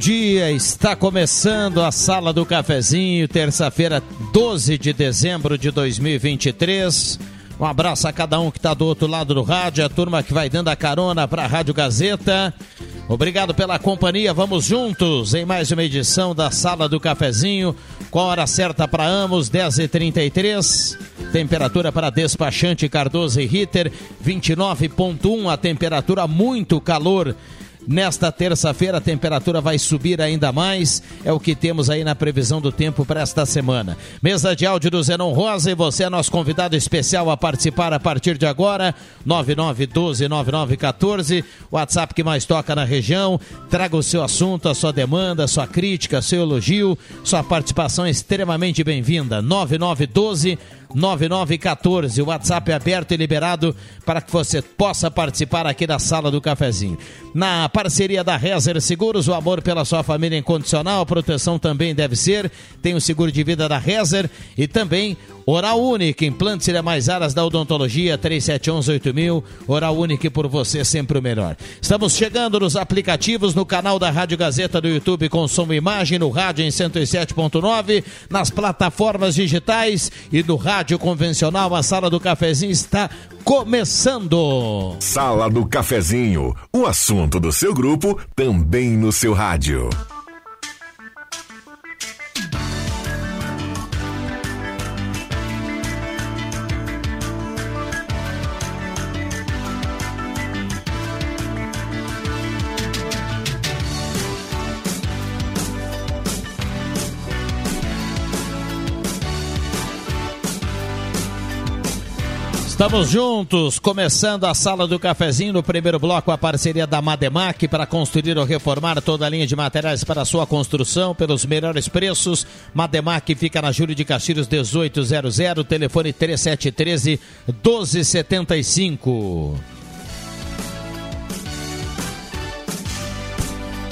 Dia. Está começando a Sala do Cafezinho, terça-feira, 12 de dezembro de 2023. Um abraço a cada um que está do outro lado do rádio, a turma que vai dando a carona para a Rádio Gazeta. Obrigado pela companhia. Vamos juntos em mais uma edição da Sala do Cafezinho, com a hora certa para ambos, 10h33. Temperatura para despachante Cardoso e Ritter, 29,1. A temperatura muito calor Nesta terça-feira a temperatura vai subir ainda mais, é o que temos aí na previsão do tempo para esta semana. Mesa de áudio do Zenon Rosa e você é nosso convidado especial a participar a partir de agora, 99129914, WhatsApp que mais toca na região. Traga o seu assunto, a sua demanda, a sua crítica, seu elogio, sua participação é extremamente bem-vinda. 9912 9914. O WhatsApp é aberto e liberado para que você possa participar aqui da sala do cafezinho. Na parceria da Rezer Seguros, o amor pela sua família incondicional, a proteção também deve ser. Tem o seguro de vida da Rezer e também Oral Único, implantes e mais áreas da odontologia, 3711-8000. Oral Único por você sempre o melhor. Estamos chegando nos aplicativos, no canal da Rádio Gazeta do YouTube com e imagem, no rádio em 107.9, nas plataformas digitais e no rádio convencional. A sala do cafezinho está começando. Sala do cafezinho, o assunto do seu grupo também no seu rádio. Estamos juntos, começando a sala do cafezinho no primeiro bloco, a parceria da Mademac para construir ou reformar toda a linha de materiais para sua construção pelos melhores preços. Mademac fica na Júlio de Castilhos 1800, telefone 3713 1275.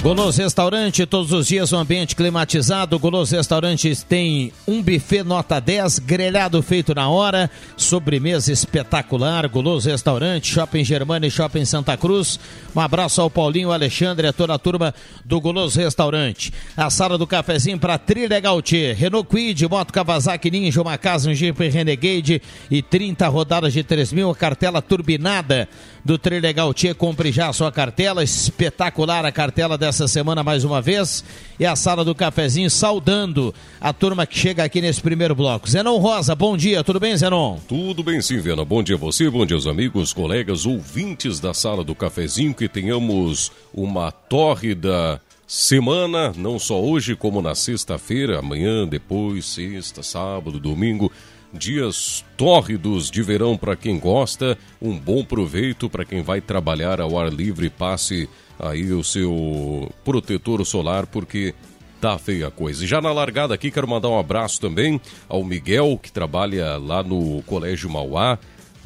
Goloso Restaurante, todos os dias um ambiente climatizado. Goloso Restaurantes tem um buffet nota 10, grelhado feito na hora, sobremesa espetacular. Goloso Restaurante, Shopping Germana e Shopping Santa Cruz. Um abraço ao Paulinho, Alexandre e a toda a turma do Goloso Restaurante. A sala do cafezinho para Trilha Gautier, Renault Quid, Moto Kawasaki Ninja, uma casa, um Jeep Renegade e 30 rodadas de 3 mil, cartela turbinada do Trilegal Tia. Compre já a sua cartela, espetacular a cartela dessa semana mais uma vez. E a sala do cafezinho saudando a turma que chega aqui nesse primeiro bloco. Zenon Rosa, bom dia, tudo bem, Zenon? Tudo bem sim, Viana. Bom dia a você, bom dia aos amigos, colegas, ouvintes da sala do cafezinho. Que tenhamos uma tórrida semana, não só hoje, como na sexta-feira, amanhã, depois, sexta, sábado, domingo dias tórridos de verão para quem gosta, um bom proveito para quem vai trabalhar ao ar livre, passe aí o seu protetor solar porque tá feia a coisa. E já na largada aqui quero mandar um abraço também ao Miguel que trabalha lá no Colégio Mauá,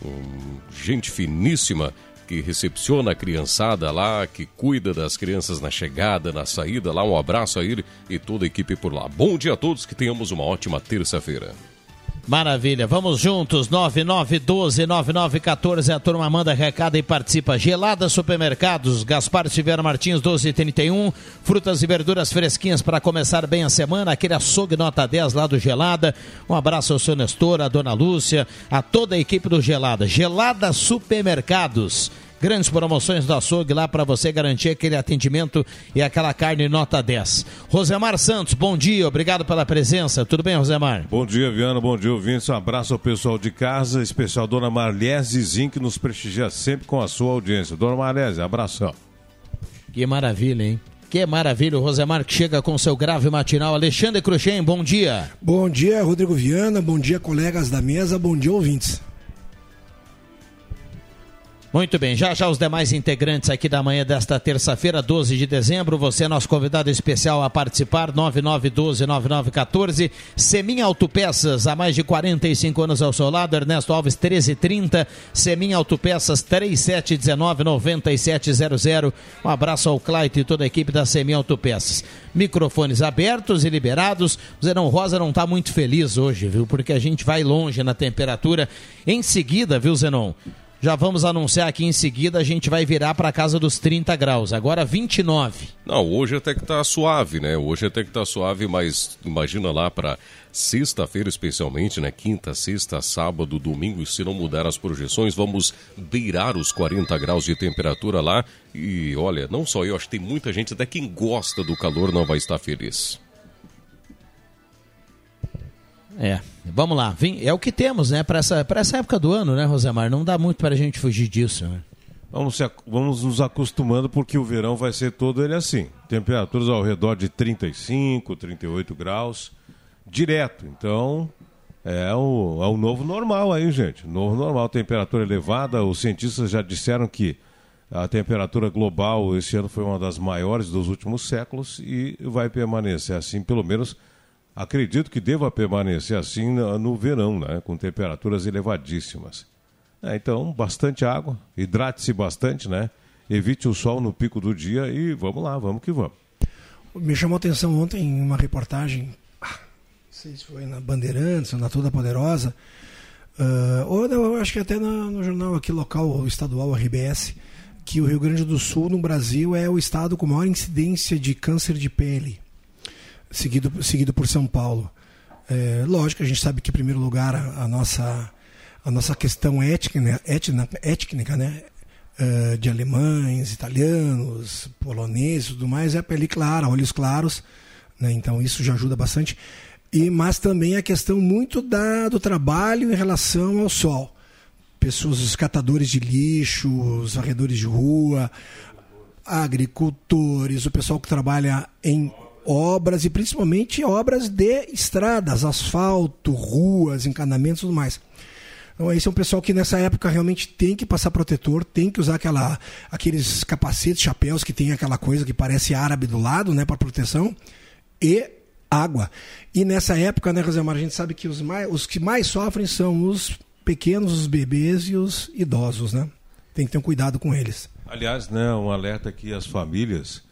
um, gente finíssima que recepciona a criançada lá, que cuida das crianças na chegada, na saída lá. Um abraço a ele e toda a equipe por lá. Bom dia a todos, que tenhamos uma ótima terça-feira. Maravilha, vamos juntos, 9912-9914, a turma manda recado e participa. Gelada Supermercados, Gaspar Silveira Martins, 1231, frutas e verduras fresquinhas para começar bem a semana, aquele açougue nota 10 lá do Gelada. Um abraço ao seu Nestor, a dona Lúcia, a toda a equipe do Gelada. Gelada Supermercados Grandes promoções do açougue lá para você garantir aquele atendimento e aquela carne nota 10. Rosemar Santos, bom dia, obrigado pela presença. Tudo bem, Rosemar? Bom dia, Viana, bom dia, ouvintes. Um abraço ao pessoal de casa, especial Dona Marlese Zin, que nos prestigia sempre com a sua audiência. Dona Marlese, abração. Que maravilha, hein? Que maravilha, o Rosemar que chega com seu grave matinal. Alexandre Cruxem, bom dia. Bom dia, Rodrigo Viana, bom dia, colegas da mesa, bom dia, ouvintes. Muito bem, já já os demais integrantes aqui da manhã desta terça-feira, 12 de dezembro, você é nosso convidado especial a participar, 9912-9914, Semin Autopeças, há mais de 45 anos ao seu lado, Ernesto Alves 1330, Semin Autopeças 3719-9700, um abraço ao Claito e toda a equipe da Semin Autopeças. Microfones abertos e liberados, o Zerão Rosa não está muito feliz hoje, viu, porque a gente vai longe na temperatura, em seguida, viu Zenon? Já vamos anunciar aqui em seguida, a gente vai virar para casa dos 30 graus, agora 29. Não, hoje até que tá suave, né? Hoje até que tá suave, mas imagina lá para sexta-feira especialmente, né? Quinta, sexta, sábado, domingo, se não mudar as projeções, vamos beirar os 40 graus de temperatura lá. E olha, não só eu, acho que tem muita gente, até quem gosta do calor não vai estar feliz. É, vamos lá. É o que temos, né, para essa, essa época do ano, né, Rosemar? Não dá muito para a gente fugir disso, né? Vamos, vamos nos acostumando porque o verão vai ser todo ele assim. Temperaturas ao redor de 35, 38 graus, direto. Então, é o, é o novo normal aí, gente. Novo normal, temperatura elevada. Os cientistas já disseram que a temperatura global esse ano foi uma das maiores dos últimos séculos e vai permanecer assim, pelo menos Acredito que deva permanecer assim no verão, né? com temperaturas elevadíssimas. É, então, bastante água, hidrate-se bastante, né? Evite o sol no pico do dia e vamos lá, vamos que vamos. Me chamou a atenção ontem em uma reportagem, ah, não sei se foi na Bandeirantes ou na Toda Poderosa, uh, ou eu acho que até no, no jornal aqui local, estadual, RBS, que o Rio Grande do Sul, no Brasil, é o estado com maior incidência de câncer de pele seguido, seguido por São Paulo. É, lógico, a gente sabe que, em primeiro lugar, a, a nossa, a nossa questão étnica, né, étnica, né, uh, de alemães, italianos, poloneses tudo mais, é a pele clara, olhos claros, né, então isso já ajuda bastante. E, mas também a questão muito da, do trabalho em relação ao sol. Pessoas, os catadores de lixo, os varredores de rua, agricultores, o pessoal que trabalha em obras e principalmente obras de estradas, asfalto, ruas, encanamentos e tudo mais. Então, esse é um pessoal que nessa época realmente tem que passar protetor, tem que usar aquela, aqueles capacetes, chapéus que tem aquela coisa que parece árabe do lado, né, para proteção, e água. E nessa época, né, Rosemar, a gente sabe que os, mais, os que mais sofrem são os pequenos, os bebês e os idosos, né? Tem que ter um cuidado com eles. Aliás, né, um alerta aqui às famílias,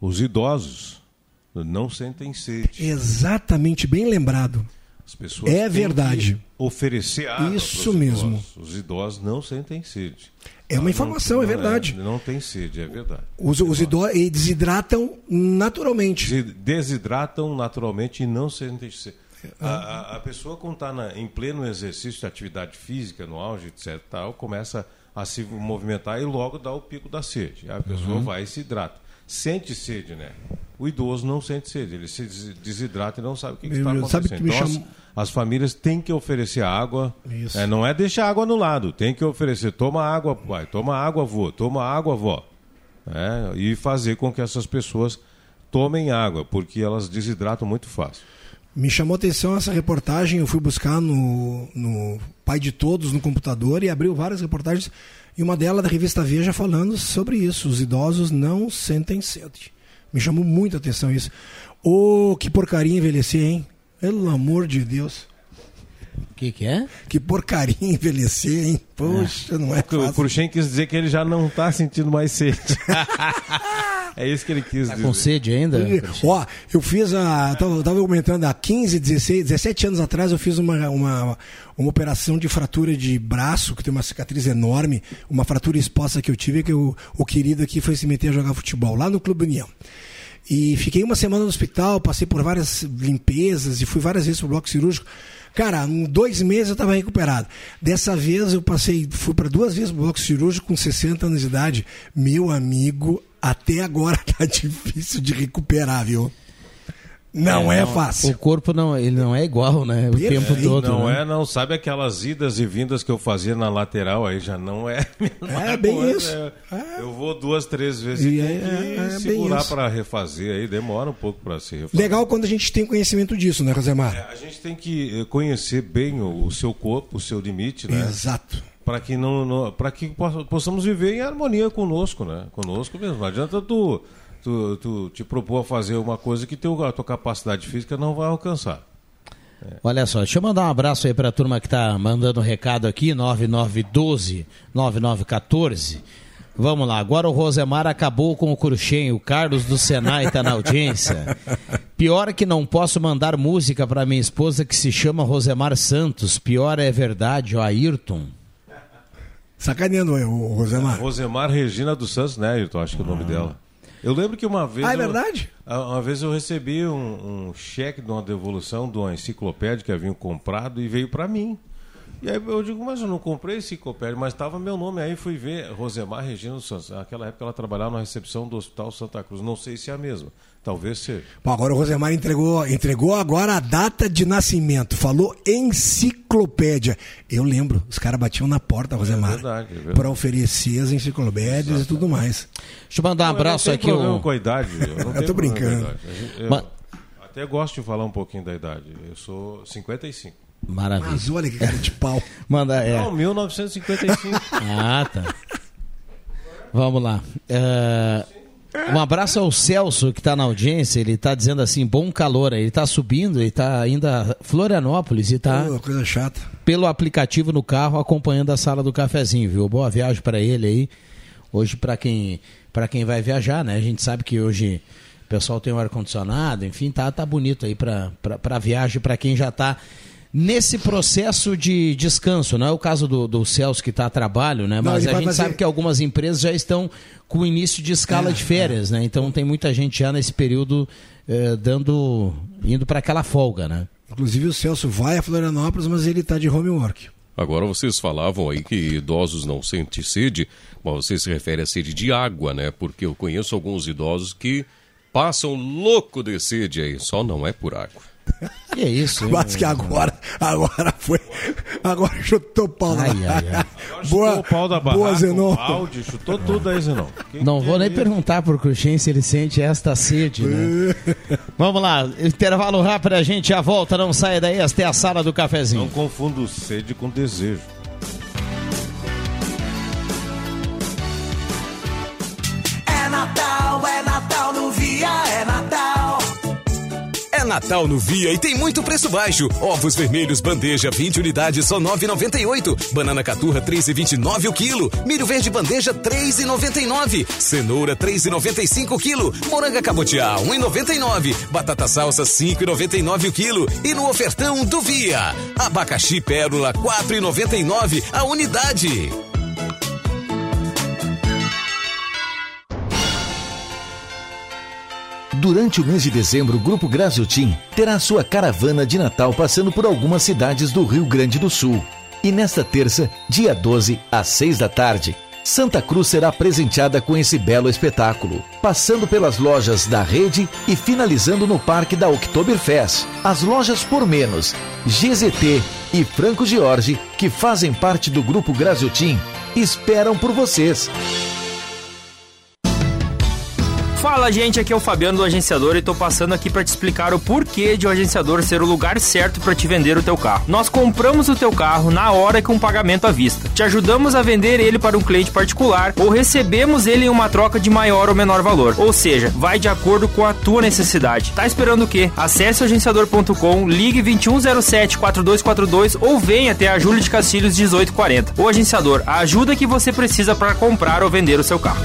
os idosos, não sentem sede. Exatamente, bem lembrado. As pessoas é verdade. oferecer água. Isso mesmo. Idosos. Os idosos não sentem sede. É uma informação, não, é verdade. Não, é, não tem sede, é verdade. Os, os idosos desidratam naturalmente. Desidratam naturalmente e não sentem sede. A, a, a pessoa, quando está em pleno exercício de atividade física, no auge, etc., tal, começa a se movimentar e logo dá o pico da sede. A pessoa uhum. vai e se hidrata sente sede, né? O idoso não sente sede, ele se desidrata e não sabe o que, que está acontecendo. Que então, as, as, famílias têm que oferecer água, é, não é deixar água no lado, tem que oferecer, toma água, pai, toma água, avô, toma água, avó. É, e fazer com que essas pessoas tomem água, porque elas desidratam muito fácil. Me chamou atenção essa reportagem, eu fui buscar no, no Pai de Todos no computador e abriu várias reportagens e uma delas da revista Veja falando sobre isso. Os idosos não sentem sede. Me chamou muito a atenção isso. Ô, oh, que porcaria envelhecer, hein? Pelo amor de Deus. O que, que é? Que porcaria envelhecer, hein? Poxa, é. não é fácil. O Cruxem quis dizer que ele já não está sentindo mais sede. é isso que ele quis tá dizer. com sede ainda? Ó, eu fiz a... Tava, tava comentando há 15, 16, 17 anos atrás eu fiz uma, uma, uma operação de fratura de braço, que tem uma cicatriz enorme, uma fratura exposta que eu tive, que eu, o querido aqui foi se meter a jogar futebol, lá no Clube União. E fiquei uma semana no hospital, passei por várias limpezas e fui várias vezes pro bloco cirúrgico. Cara, em dois meses eu estava recuperado. Dessa vez eu passei, fui para duas vezes no bloco cirúrgico com 60 anos de idade. Meu amigo, até agora tá difícil de recuperar, viu? Não é, é, fácil. O corpo não, ele não é igual, né? O Perfeito. tempo todo. Não né? é, não. Sabe aquelas idas e vindas que eu fazia na lateral aí já não é. Não é, é bem boa, isso. É. É. Eu vou duas, três vezes e, e tem é, que segurar para refazer aí, demora um pouco para se refazer. Legal quando a gente tem conhecimento disso, né, Rosemar? a gente tem que eh, conhecer bem o, o, seu corpo, o seu limite, né? Exato. para que não, não para que possamos viver em harmonia conosco, né? Conosco mesmo. Não adianta tu, tu, tu te propor a fazer uma coisa que teu, a tua capacidade física não vai alcançar. É. Olha só, deixa eu mandar um abraço aí para a turma que está mandando um recado aqui, 9912 9914. Vamos lá, agora o Rosemar acabou com o Cruxem, o Carlos do Senai está na audiência. Pior que não posso mandar música para minha esposa que se chama Rosemar Santos. Pior é verdade, o Ayrton. Sacaneando o Rosemar. Rosemar Regina dos Santos, né, Ayrton? Acho que é o nome ah. dela. Eu lembro que uma vez. Ah, é verdade? Eu, uma vez eu recebi um, um cheque de uma devolução de uma enciclopédia que haviam comprado e veio para mim. E aí eu digo, mas eu não comprei esse enciclopédia, mas estava meu nome. Aí fui ver Rosemar Regina Santos. Naquela época ela trabalhava na recepção do Hospital Santa Cruz. Não sei se é a mesma. Talvez seja. Bom, agora o Rosemar entregou, entregou agora a data de nascimento. Falou enciclopédia. Eu lembro, os caras batiam na porta, Rosemar. É verdade, é verdade. Para oferecer as enciclopédias Exato. e tudo mais. Deixa eu mandar um abraço aqui. Eu não com a idade. Eu, não eu tô brincando. Eu, eu até gosto de falar um pouquinho da idade. Eu sou 55. Maravilha. Mas olha que cara de pau. Manda, é. Não, 1955. ah, tá. Vamos lá. Uh, um abraço ao Celso, que está na audiência. Ele está dizendo assim: bom calor. Ele está subindo, ele está ainda a Florianópolis e está. Oh, coisa chata. Pelo aplicativo no carro, acompanhando a sala do cafezinho, viu? Boa viagem para ele aí. Hoje, para quem, quem vai viajar, né? A gente sabe que hoje o pessoal tem o um ar-condicionado, enfim, tá, tá bonito aí para viagem, para quem já está nesse processo de descanso. Não é o caso do, do Celso que está a trabalho, né? Mas a gente fazer... sabe que algumas empresas já estão com o início de escala é, de férias, é. né? Então tem muita gente já nesse período eh, dando, indo para aquela folga, né? Inclusive o Celso vai a Florianópolis, mas ele está de home work. Agora vocês falavam aí que idosos não sentem sede, mas você se refere a sede de água, né? Porque eu conheço alguns idosos que passam louco de sede aí, só não é por água. Que é isso? Mas que agora, agora foi. Agora chutou o pau ai, da ai, ai. Boa, chutou o pau da barraca, boa, Zenon. Balde, chutou tudo aí, Zenon. Quem não vou nem perguntar pro Cruxem se ele sente esta sede, né? Vamos lá, intervalo rápido, a gente já volta, não saia daí, esta é a sala do cafezinho. Não confundo sede com desejo. Natal no Via e tem muito preço baixo. Ovos vermelhos bandeja 20 unidades só 9,98. Banana caturra 3,29 o quilo. Milho verde bandeja 3,99. Cenoura 3,95 o quilo. Moranga cabotiá 1,99. Batata salsa 5,99 o quilo. E no ofertão do Via, abacaxi pérola 4,99 a unidade. Durante o mês de dezembro, o Grupo Graziotin terá sua caravana de Natal passando por algumas cidades do Rio Grande do Sul. E nesta terça, dia 12, às 6 da tarde, Santa Cruz será presenteada com esse belo espetáculo, passando pelas lojas da rede e finalizando no Parque da Oktoberfest. As lojas por menos, GZT e Franco Jorge, que fazem parte do Grupo Graziotin, esperam por vocês. Fala gente, aqui é o Fabiano do Agenciador e tô passando aqui para te explicar o porquê de o agenciador ser o lugar certo para te vender o teu carro. Nós compramos o teu carro na hora com pagamento à vista. Te ajudamos a vender ele para um cliente particular ou recebemos ele em uma troca de maior ou menor valor. Ou seja, vai de acordo com a tua necessidade. Tá esperando o quê? Acesse agenciador.com, ligue 2107 4242 ou venha até a Júlia de Castilhos 1840. O agenciador, a ajuda que você precisa para comprar ou vender o seu carro.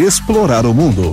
explorar o mundo.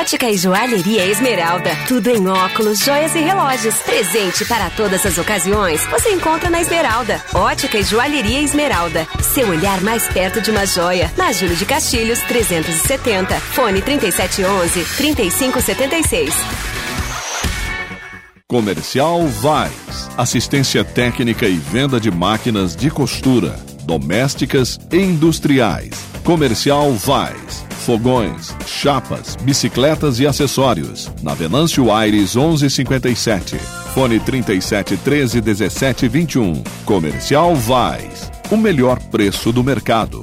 Ótica e Joalheria Esmeralda. Tudo em óculos, joias e relógios. Presente para todas as ocasiões. Você encontra na Esmeralda. Ótica e Joalheria Esmeralda. Seu olhar mais perto de uma joia. Na Júlio de Castilhos, 370. Fone 3711 3576. Comercial Vais. Assistência técnica e venda de máquinas de costura, domésticas e industriais. Comercial Vais fogões, chapas, bicicletas e acessórios. Na Venâncio Aires 1157. Fone 37 13 17 21. Comercial Vais. O melhor preço do mercado.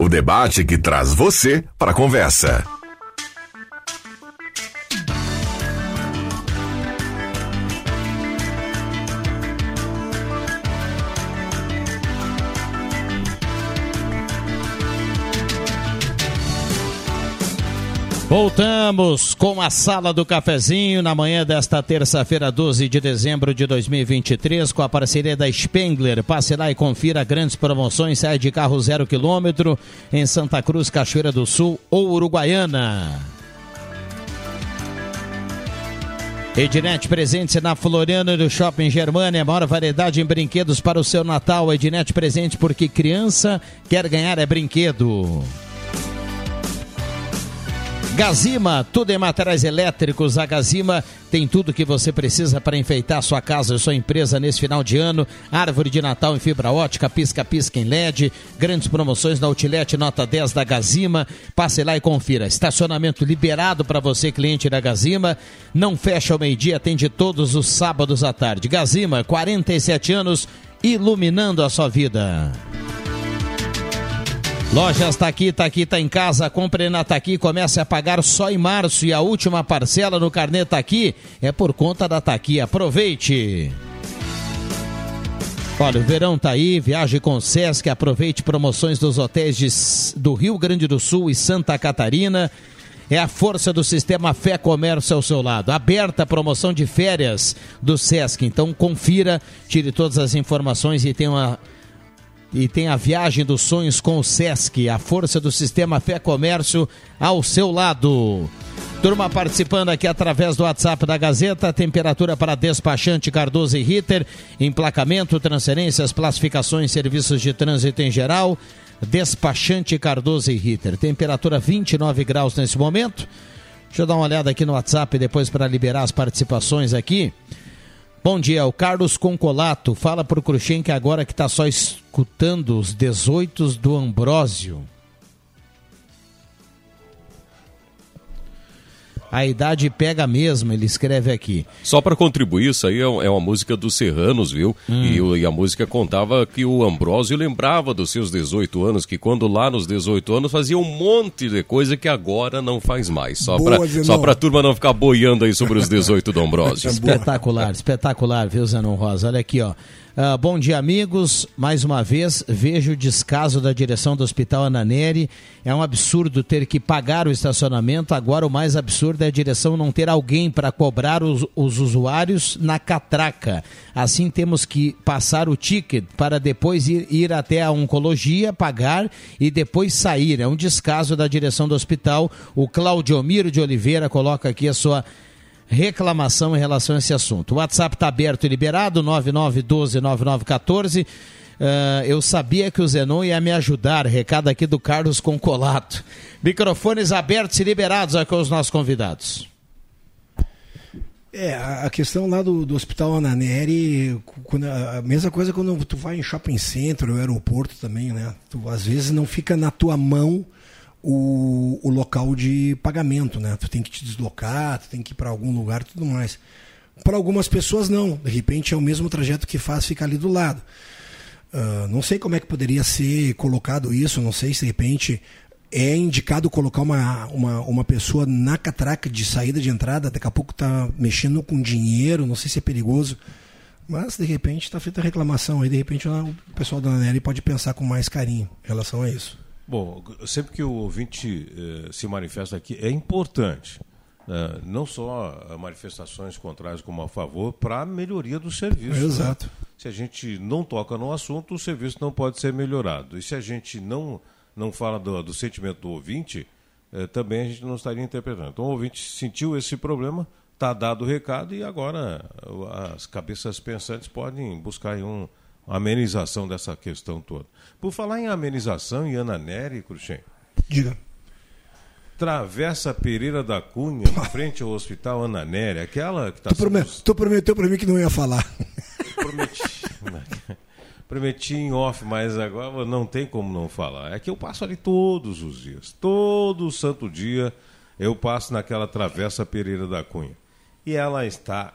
o debate que traz você para a conversa. Voltamos com a Sala do Cafezinho na manhã desta terça-feira, 12 de dezembro de 2023, com a parceria da Spengler. Passe lá e confira grandes promoções. Sai de carro zero quilômetro em Santa Cruz, Cachoeira do Sul ou Uruguaiana. Ednet presente na Floriano do Shopping Germania, a maior variedade em brinquedos para o seu Natal. Ednet presente porque criança quer ganhar é brinquedo. Gazima, tudo em materiais elétricos. A Gazima tem tudo que você precisa para enfeitar sua casa e sua empresa nesse final de ano. Árvore de Natal em fibra ótica, pisca-pisca em LED, grandes promoções na Outlet Nota 10 da Gazima. Passe lá e confira. Estacionamento liberado para você, cliente da Gazima. Não fecha ao meio-dia, atende todos os sábados à tarde. Gazima, 47 anos, iluminando a sua vida. Lojas Taqui, Taqui tá em casa, compre na Taqui, comece a pagar só em março e a última parcela no carnê Taqui é por conta da Taqui. Aproveite! Olha, o verão tá aí, viaje com o Sesc, aproveite promoções dos hotéis de, do Rio Grande do Sul e Santa Catarina. É a força do sistema Fé Comércio ao seu lado. Aberta a promoção de férias do Sesc. Então confira, tire todas as informações e tenha uma e tem a viagem dos sonhos com o Sesc, a força do sistema Fé Comércio ao seu lado. Turma participando aqui através do WhatsApp da Gazeta, temperatura para despachante Cardoso e Ritter, emplacamento, transferências, classificações, serviços de trânsito em geral, despachante Cardoso e Ritter. Temperatura 29 graus nesse momento. Deixa eu dar uma olhada aqui no WhatsApp depois para liberar as participações aqui. Bom dia, o Carlos Concolato. Fala pro Cruxem que agora que está só escutando os 18 do Ambrósio. A idade pega mesmo, ele escreve aqui. Só para contribuir, isso aí é, é uma música dos Serranos, viu? Hum. E, e, a música contava que o Ambrósio lembrava dos seus 18 anos, que quando lá nos 18 anos fazia um monte de coisa que agora não faz mais. Só para só pra turma não ficar boiando aí sobre os 18 do Ambrósio. espetacular, espetacular, viu, Zanon Rosa? Olha aqui, ó. Uh, bom dia, amigos. Mais uma vez, vejo o descaso da direção do Hospital Ananeri. É um absurdo ter que pagar o estacionamento. Agora, o mais absurdo é a direção não ter alguém para cobrar os, os, usuários na catraca. Assim, temos que passar o ticket para depois ir, ir até a oncologia, pagar e depois sair. É um descaso da direção do hospital. O Claudio Miro de Oliveira coloca aqui a sua reclamação em relação a esse assunto. O WhatsApp está aberto e liberado, 99129914. Uh, eu sabia que o Zenon ia me ajudar. Recado aqui do Carlos Concolato. Microfones abertos e liberados aqui aos nossos convidados. É, a questão lá do, do Hospital Ananeri, quando, a mesma coisa quando tu vai em shopping center ou aeroporto também, né? Tu às vezes não fica na tua mão o, o local de pagamento, né? Tu tem que te deslocar, tu tem que ir para algum lugar, tudo mais. Para algumas pessoas não, de repente é o mesmo trajeto que faz ficar ali do lado. Uh, não sei como é que poderia ser colocado isso, não sei se de repente é indicado colocar uma, uma, uma pessoa na catraca de saída de entrada, daqui a pouco está mexendo com dinheiro, não sei se é perigoso. Mas de repente está feita a reclamação aí, de repente o pessoal da Anelli pode pensar com mais carinho em relação a isso. Bom, sempre que o ouvinte eh, se manifesta aqui, é importante. Né? não só manifestações contrárias como a favor, para a melhoria do serviço. Né? Exato. Né? Se a gente não toca no assunto, o serviço não pode ser melhorado. E se a gente não, não fala do, do sentimento do ouvinte, eh, também a gente não estaria interpretando. Então o ouvinte sentiu esse problema, está dado o recado e agora as cabeças pensantes podem buscar um, amenização dessa questão toda. Por falar em amenização, em Ana Nery, Cruxem. Diga. Travessa Pereira da Cunha, em frente ao Hospital Ana Nery, aquela que está... Tu, promet, tu prometeu para mim que não ia falar. Prometi. prometi em off, mas agora não tem como não falar. É que eu passo ali todos os dias. Todo santo dia eu passo naquela Travessa Pereira da Cunha. E ela está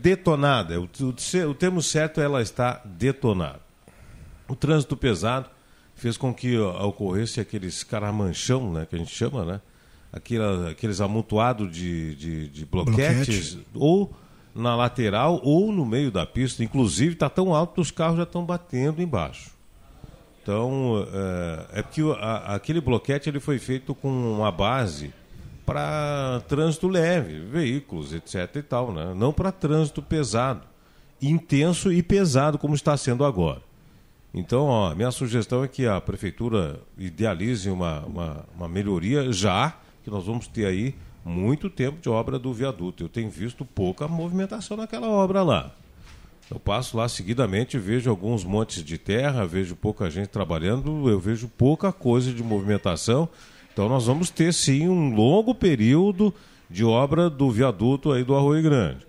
detonada. O, o, o termo certo é ela está detonada. O trânsito pesado fez com que ocorresse aqueles caramanchão, né, que a gente chama, né? Aquela, aqueles amontoados de, de, de bloquetes, Bloquete. ou na lateral ou no meio da pista. Inclusive, está tão alto que os carros já estão batendo embaixo. Então, é, é porque a, aquele bloquete ele foi feito com uma base para trânsito leve, veículos, etc. e tal, né? não para trânsito pesado, intenso e pesado como está sendo agora. Então, ó, minha sugestão é que a prefeitura idealize uma, uma, uma, melhoria já, que nós vamos ter aí muito tempo de obra do viaduto. Eu tenho visto pouca movimentação naquela obra lá. Eu passo lá seguidamente, vejo alguns montes de terra, vejo pouca gente trabalhando, eu vejo pouca coisa de movimentação. Então nós vamos ter sim um longo período de obra do viaduto aí do Arroio Grande.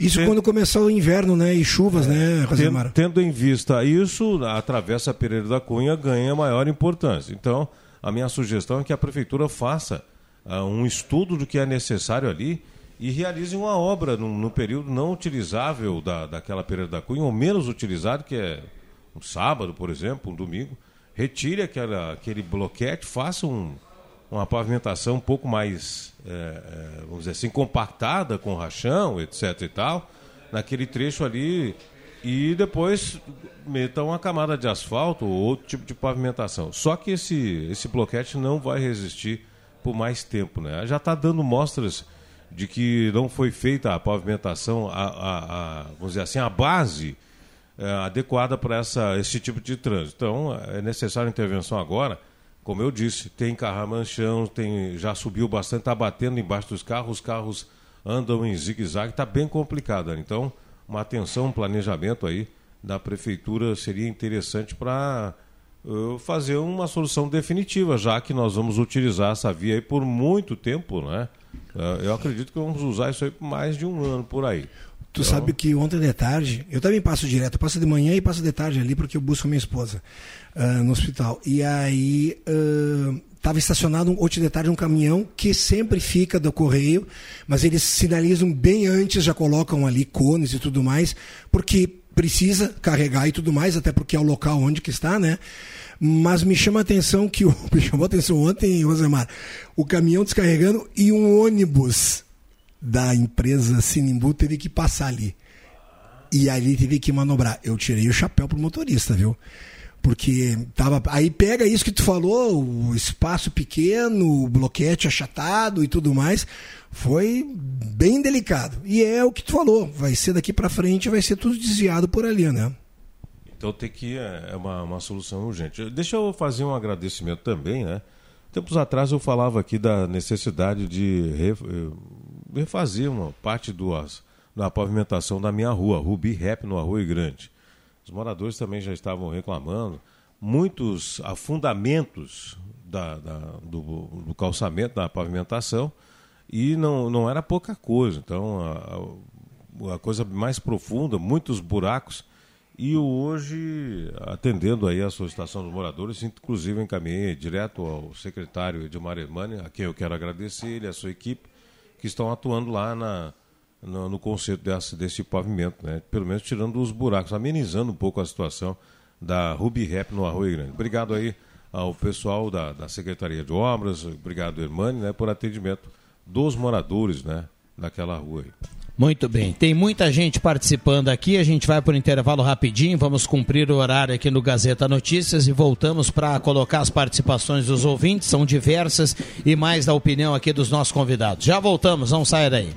Isso Tendo, quando começar o inverno, né? E chuvas, né, Rosemar? Tendo em vista isso, a Travessa Pereira da Cunha ganha maior importância. Então, a minha sugestão é que a Prefeitura faça uh, um estudo do que é necessário ali e realize uma obra no, no, período não utilizável da, daquela Pereira da Cunha, ou menos utilizado, que é um sábado, por exemplo, um domingo. Retire aquela, aquele bloquete, faça um, uma pavimentação um pouco mais é, é, vamos dizer assim, compactada com rachão, etc e tal, naquele trecho ali e depois metam uma camada de asfalto ou outro tipo de pavimentação. Só que esse, esse bloquete não vai resistir por mais tempo, né? Já está dando mostras de que não foi feita a pavimentação, a, a, a, vamos dizer assim, a base é, adequada para esse tipo de trânsito. Então, é necessária intervenção agora. Como eu disse, tem carramanchão, tem, já subiu bastante, está batendo embaixo dos carros, os carros andam em zigue-zague, está bem complicado. Então, uma atenção, um planejamento aí da prefeitura seria interessante para fazer uma solução definitiva, já que nós vamos utilizar essa via aí por muito tempo, né? Uh, eu acredito que vamos usar isso aí por mais de um ano por aí. Tu então... sabe que ontem de tarde, eu também passo direto, eu passo de manhã e passo de tarde ali porque eu busco minha esposa uh, no hospital. E aí estava uh, estacionado ontem de tarde um caminhão que sempre fica do correio, mas eles sinalizam bem antes, já colocam ali cones e tudo mais, porque precisa carregar e tudo mais, até porque é o local onde que está, né? Mas me chama a atenção que me chamou a atenção ontem, Rosemar, o caminhão descarregando e um ônibus da empresa Sinimbu teve que passar ali. E ali teve que manobrar. Eu tirei o chapéu pro motorista, viu? Porque tava. Aí pega isso que tu falou, o espaço pequeno, o bloquete achatado e tudo mais. Foi bem delicado. E é o que tu falou. Vai ser daqui para frente, vai ser tudo desviado por ali, né? Então tem que é, é uma, uma solução urgente. Deixa eu fazer um agradecimento também, né? Tempos atrás eu falava aqui da necessidade de refazer uma parte do, da pavimentação da minha rua, Rubi Rap, no Arroio Grande. Os moradores também já estavam reclamando. Muitos afundamentos da, da, do, do, calçamento, da pavimentação, e não, não era pouca coisa. Então, a, a coisa mais profunda, muitos buracos. E hoje, atendendo aí a solicitação dos moradores, inclusive encaminhei direto ao secretário Edmar Hermani, a quem eu quero agradecer, ele e a sua equipe, que estão atuando lá na, no, no conceito desse, desse pavimento, né? pelo menos tirando os buracos, amenizando um pouco a situação da Ruby Rap no Arroio Grande. Obrigado aí ao pessoal da, da Secretaria de Obras, obrigado, Hermani, né, por atendimento dos moradores né, daquela rua aí. Muito bem, tem muita gente participando aqui. A gente vai por intervalo rapidinho. Vamos cumprir o horário aqui no Gazeta Notícias e voltamos para colocar as participações dos ouvintes. São diversas e mais da opinião aqui dos nossos convidados. Já voltamos, não saia daí.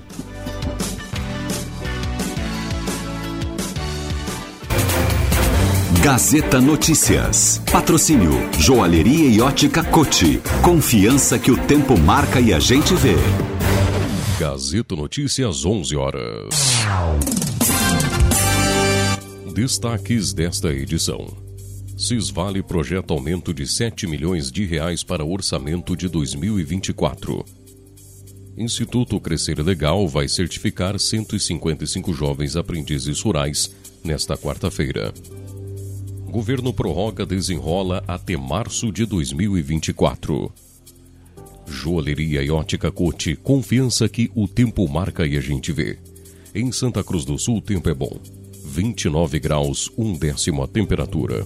Gazeta Notícias. Patrocínio Joalheria e Ótica Cote. Confiança que o tempo marca e a gente vê. Gazeta Notícias, 11 horas. Destaques desta edição. Cisvale projeta aumento de 7 milhões de reais para orçamento de 2024. Instituto Crescer Legal vai certificar 155 jovens aprendizes rurais nesta quarta-feira. Governo prorroga desenrola até março de 2024. Joalheria e ótica Cote, confiança que o tempo marca e a gente vê. Em Santa Cruz do Sul, o tempo é bom. 29 graus, um décimo a temperatura.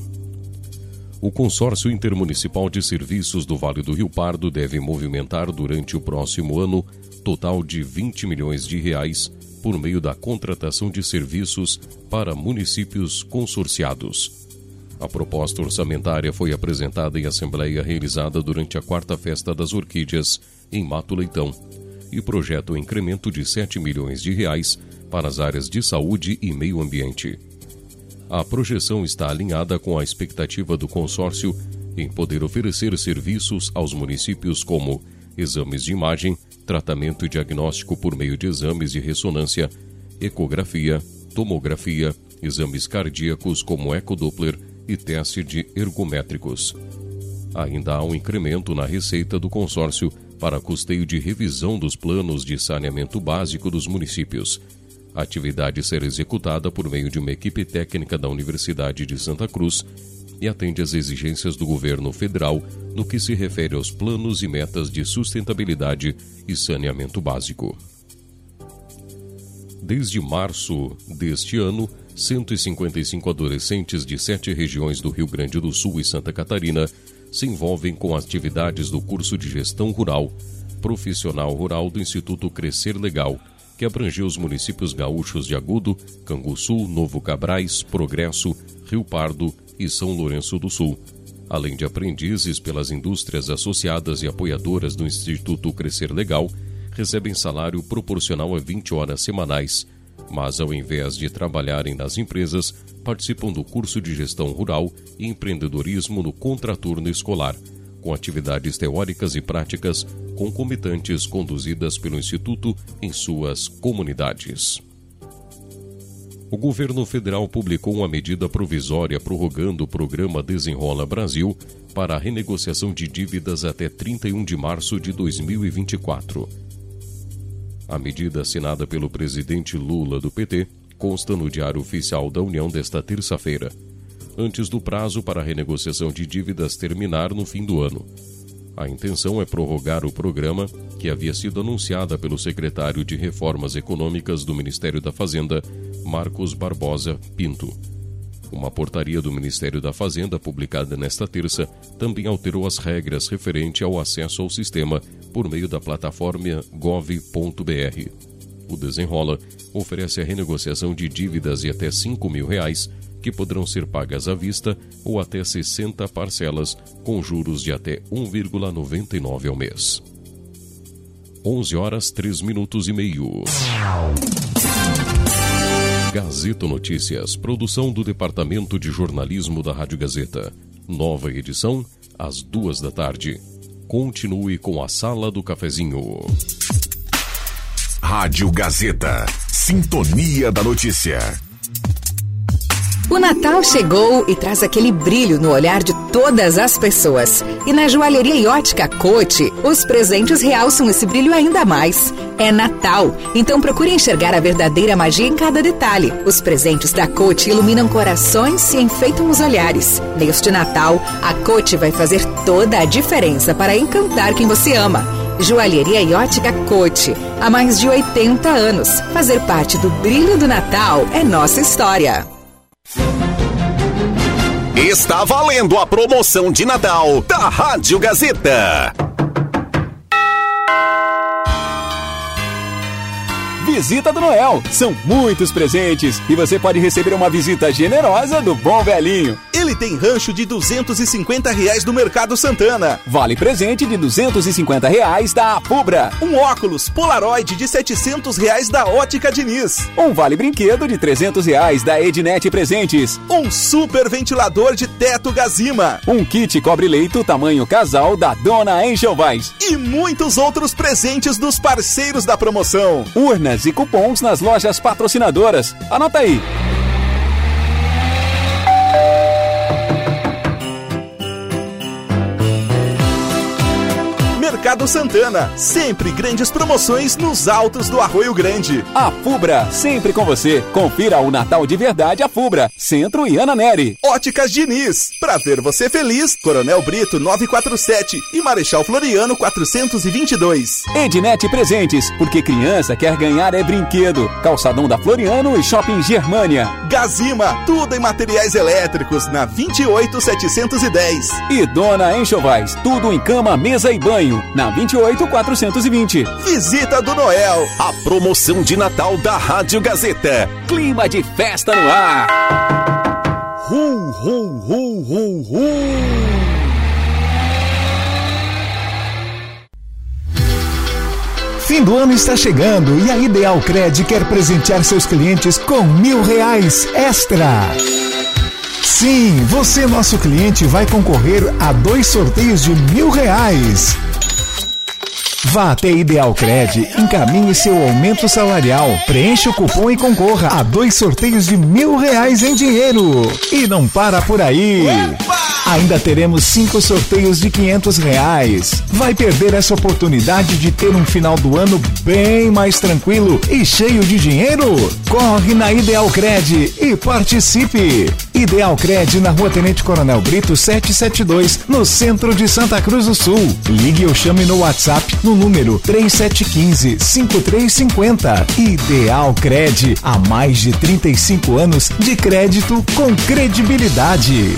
O Consórcio Intermunicipal de Serviços do Vale do Rio Pardo deve movimentar durante o próximo ano total de 20 milhões de reais por meio da contratação de serviços para municípios consorciados. A proposta orçamentária foi apresentada em assembleia realizada durante a quarta festa das orquídeas, em Mato Leitão, e projeta o um incremento de 7 milhões de reais para as áreas de saúde e meio ambiente. A projeção está alinhada com a expectativa do consórcio em poder oferecer serviços aos municípios como exames de imagem, tratamento e diagnóstico por meio de exames de ressonância, ecografia, tomografia, exames cardíacos como ecodoppler e teste de ergométricos. Ainda há um incremento na receita do consórcio para custeio de revisão dos planos de saneamento básico dos municípios. A atividade será executada por meio de uma equipe técnica da Universidade de Santa Cruz e atende às exigências do governo federal no que se refere aos planos e metas de sustentabilidade e saneamento básico. Desde março deste ano, 155 adolescentes de sete regiões do Rio Grande do Sul e Santa Catarina se envolvem com atividades do curso de Gestão Rural, Profissional Rural do Instituto Crescer Legal, que abrangeu os municípios gaúchos de Agudo, Canguçu, Novo Cabrais, Progresso, Rio Pardo e São Lourenço do Sul, além de aprendizes pelas indústrias associadas e apoiadoras do Instituto Crescer Legal, recebem salário proporcional a 20 horas semanais mas ao invés de trabalharem nas empresas, participam do curso de gestão rural e empreendedorismo no contraturno escolar, com atividades teóricas e práticas concomitantes conduzidas pelo Instituto em suas comunidades. O governo federal publicou uma medida provisória prorrogando o programa Desenrola Brasil para a renegociação de dívidas até 31 de março de 2024. A medida assinada pelo presidente Lula do PT consta no Diário Oficial da União desta terça-feira, antes do prazo para a renegociação de dívidas terminar no fim do ano. A intenção é prorrogar o programa, que havia sido anunciada pelo secretário de Reformas Econômicas do Ministério da Fazenda, Marcos Barbosa Pinto. Uma portaria do Ministério da Fazenda, publicada nesta terça, também alterou as regras referente ao acesso ao sistema por meio da plataforma gov.br. O Desenrola oferece a renegociação de dívidas de até 5 mil reais que poderão ser pagas à vista ou até 60 parcelas, com juros de até 1,99 ao mês. 11 horas 3 minutos e meio. Gazeta Notícias, produção do Departamento de Jornalismo da Rádio Gazeta. Nova edição, às duas da tarde. Continue com a Sala do Cafezinho. Rádio Gazeta. Sintonia da Notícia. O Natal chegou e traz aquele brilho no olhar de todas as pessoas. E na joalheria e ótica Cote, os presentes realçam esse brilho ainda mais. É Natal, então procure enxergar a verdadeira magia em cada detalhe. Os presentes da Cote iluminam corações e enfeitam os olhares. Neste Natal, a Cote vai fazer toda a diferença para encantar quem você ama. Joalheria e ótica Cote. Há mais de 80 anos. Fazer parte do brilho do Natal é nossa história. Está valendo a promoção de Natal da Rádio Gazeta. Visita do Noel. São muitos presentes e você pode receber uma visita generosa do Bom Velhinho. Ele tem rancho de 250 reais do Mercado Santana. Vale presente de 250 reais da Apubra. Um óculos Polaroid de 700 reais da Ótica Diniz. Um vale brinquedo de 300 reais da Ednet Presentes. Um super ventilador de teto Gazima. Um kit cobre-leito tamanho casal da Dona Engelvais. E muitos outros presentes dos parceiros da promoção. Urnas e cupons nas lojas patrocinadoras. Anota aí. Mercado Santana, sempre grandes promoções nos altos do Arroio Grande. A Fubra, sempre com você. Confira o Natal de verdade a Fubra, Centro e Ana Neri. Óticas Diniz, pra ver você feliz, Coronel Brito 947 e Marechal Floriano 422. Ednet Presentes, porque criança quer ganhar é brinquedo. Calçadão da Floriano e Shopping Germania. Gazima, tudo em materiais elétricos na 28710. E Dona Enxovais, tudo em cama, mesa e banho na 28420. Visita do Noel. A promoção de Natal da Rádio Gazeta. Clima de festa no ar. Ru, ru, ru, ru, ru. Fim do ano está chegando e a Ideal Cred quer presentear seus clientes com mil reais extra. Sim, você, nosso cliente, vai concorrer a dois sorteios de mil reais. Vá até Ideal Cred, encaminhe seu aumento salarial, preencha o cupom e concorra a dois sorteios de mil reais em dinheiro. E não para por aí. Ainda teremos cinco sorteios de quinhentos reais. Vai perder essa oportunidade de ter um final do ano bem mais tranquilo e cheio de dinheiro? Corre na Ideal Cred e participe. Ideal Cred na Rua Tenente Coronel Brito 772, no centro de Santa Cruz do Sul. Ligue ou chame no WhatsApp no número 3715-5350. Ideal Cred, há mais de 35 anos de crédito com credibilidade.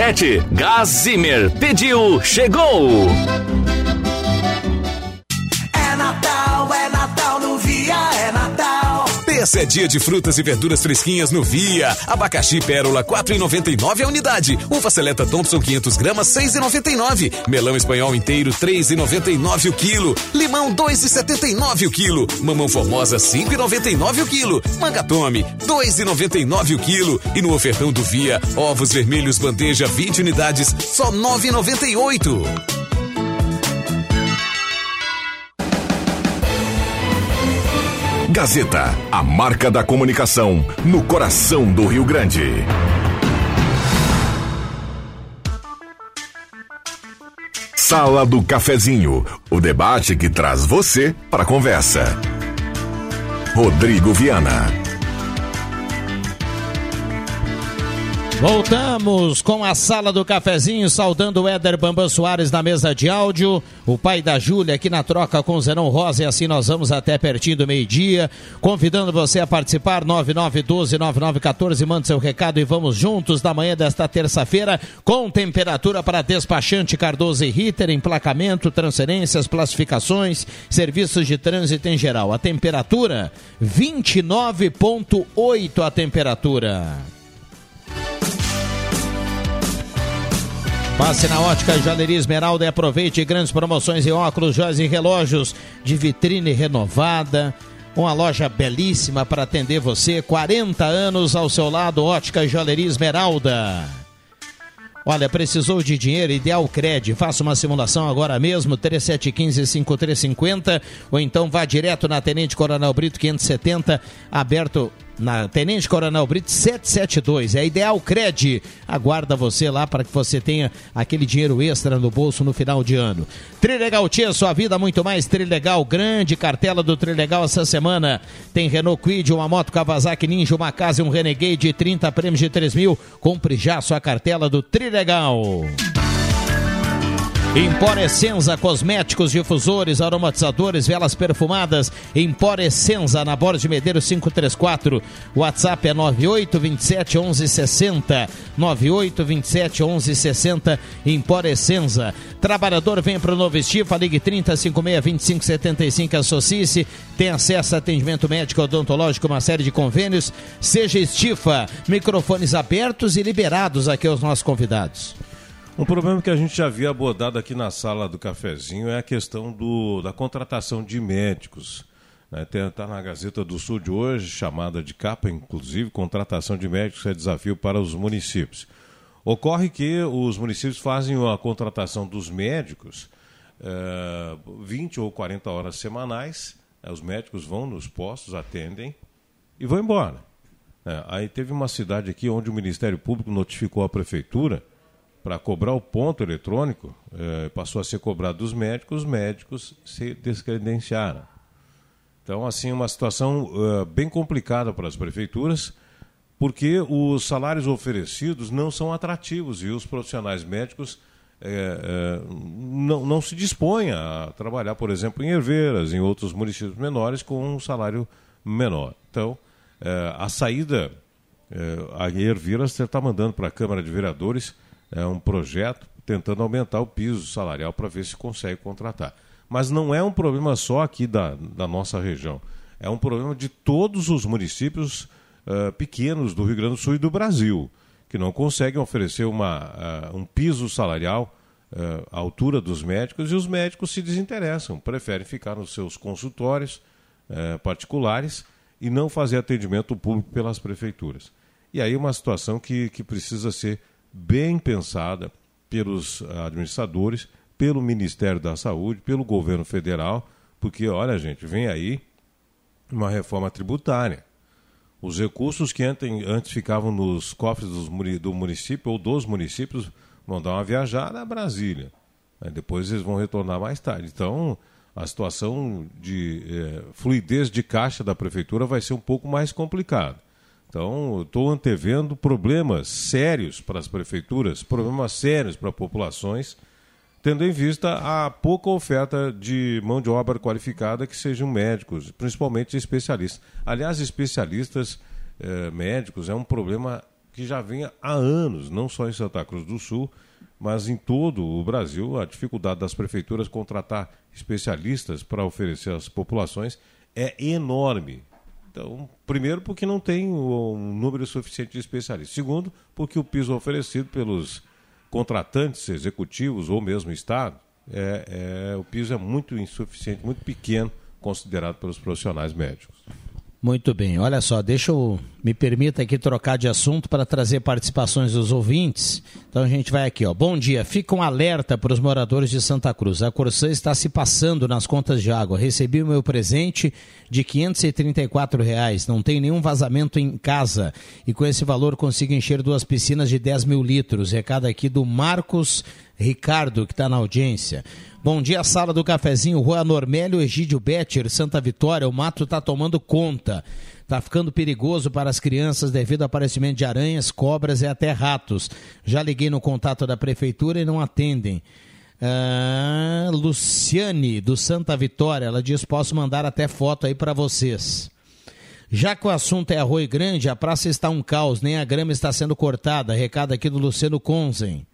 17. Gás Zimmer. Pediu, chegou! Esse é dia de frutas e verduras fresquinhas no Via. Abacaxi Pérola 4,99 a unidade. Uva Seleta Thompson 500 gramas 6,99. Melão espanhol inteiro 3,99 o quilo. Limão 2,79 o quilo. Mamão Formosa 5,99 o quilo. Manga Tome 2,99 o quilo. E no ofertão do Via, ovos vermelhos bandeja 20 unidades só 9,98. Gazeta, a marca da comunicação no coração do Rio Grande. Sala do Cafezinho, o debate que traz você para a conversa. Rodrigo Viana. Voltamos com a sala do cafezinho, saudando o Éder Bambam Soares na mesa de áudio, o pai da Júlia aqui na troca com o Zerão Rosa, e assim nós vamos até pertinho do meio-dia, convidando você a participar, 9912-9914, mande seu recado e vamos juntos na manhã desta terça-feira, com temperatura para despachante Cardoso e Ritter, emplacamento, transferências, classificações, serviços de trânsito em geral. A temperatura, 29,8 a temperatura. Passe na ótica Joalheria Esmeralda e aproveite grandes promoções em óculos, joias e relógios de vitrine renovada. Uma loja belíssima para atender você. 40 anos ao seu lado, ótica Joalheria Esmeralda. Olha, precisou de dinheiro? Ideal Cred. Faça uma simulação agora mesmo, 3715-5350, ou então vá direto na Tenente Coronel Brito 570, aberto na Tenente Coronel Brito 772. É Ideal Cred. Aguarda você lá para que você tenha aquele dinheiro extra no bolso no final de ano. Trilegal Tia, sua vida muito mais Trilegal. Grande cartela do Trilegal essa semana. Tem Renault Quid, uma moto Kawasaki Ninja, uma casa e um Renegade, 30 prêmios de 3 mil. Compre já sua cartela do Trilegal. Emporescenza, cosméticos, difusores, aromatizadores, velas perfumadas. Emporescenza, na Borges de Medeiros 534. WhatsApp é 9827 1160. 9827 1160. Emporescenza. Trabalhador vem para o Novo Estifa, ligue 30 56 25 75. Associe-se. Tem acesso a atendimento médico odontológico, uma série de convênios. Seja Estifa. Microfones abertos e liberados aqui aos nossos convidados. Um problema que a gente já havia abordado aqui na sala do cafezinho é a questão do, da contratação de médicos. Está né? Tá na Gazeta do Sul de hoje, chamada de capa, inclusive, contratação de médicos é desafio para os municípios. Ocorre que os municípios fazem a contratação dos médicos é, 20 ou 40 horas semanais, né? os médicos vão nos postos, atendem e vão embora. É, aí teve uma cidade aqui onde o Ministério Público notificou a prefeitura para cobrar o ponto eletrônico, eh, passou a ser cobrado dos médicos, os médicos se descredenciaram. Então, assim, uma situação uh, bem complicada para as prefeituras, porque os salários oferecidos não são atrativos e os profissionais médicos eh, não, não se dispõem a trabalhar, por exemplo, em Herveiras, em outros municípios menores, com um salário menor. Então, a saída, a Herveiras está mandando para a Câmara de Vereadores é um projeto tentando aumentar o piso salarial para ver se consegue contratar. Mas não é um problema só aqui da, da nossa região. É um problema de todos os municípios uh, pequenos do Rio Grande do Sul e do Brasil, que não conseguem oferecer uma, uh, um piso salarial uh, à altura dos médicos e os médicos se desinteressam, preferem ficar nos seus consultórios particulares e não fazer atendimento público pelas prefeituras. E aí uma situação que, que precisa ser bem pensada pelos administradores, pelo Ministério da Saúde, pelo governo federal, porque, olha, gente, vem aí uma reforma tributária. Os recursos que antes ficavam nos cofres do município ou dos municípios vão dar uma viajada a Brasília. depois eles vão retornar mais tarde. Então, a situação de eh, fluidez de caixa da prefeitura vai ser um pouco mais complicada. Então, estou antevendo problemas sérios para as prefeituras, problemas sérios para populações, tendo em vista a pouca oferta de mão de obra qualificada que sejam médicos, principalmente especialistas. Aliás, especialistas eh, médicos é um problema que já vem há anos, não só em Santa Cruz do Sul, mas em todo o Brasil. A dificuldade das prefeituras contratar especialistas para oferecer às populações é enorme. Então, primeiro, porque não tem um número suficiente de especialistas. Segundo, porque o piso oferecido pelos contratantes executivos ou mesmo Estado, é, é, o piso é muito insuficiente, muito pequeno, considerado pelos profissionais médicos. Muito bem, olha só, deixa eu me permita aqui trocar de assunto para trazer participações dos ouvintes. Então a gente vai aqui, ó. Bom dia, fica um alerta para os moradores de Santa Cruz. A Corsã está se passando nas contas de água. Recebi o meu presente de 534 reais. não tem nenhum vazamento em casa. E com esse valor consigo encher duas piscinas de 10 mil litros. Recado aqui do Marcos Ricardo, que está na audiência. Bom dia, sala do cafezinho, Rua Normélio, Egídio Better, Santa Vitória. O mato está tomando conta. Está ficando perigoso para as crianças devido ao aparecimento de aranhas, cobras e até ratos. Já liguei no contato da prefeitura e não atendem. Ah, Luciane, do Santa Vitória, ela diz: posso mandar até foto aí para vocês. Já que o assunto é arroio grande, a praça está um caos, nem a grama está sendo cortada. Recado aqui do Luciano Conzen.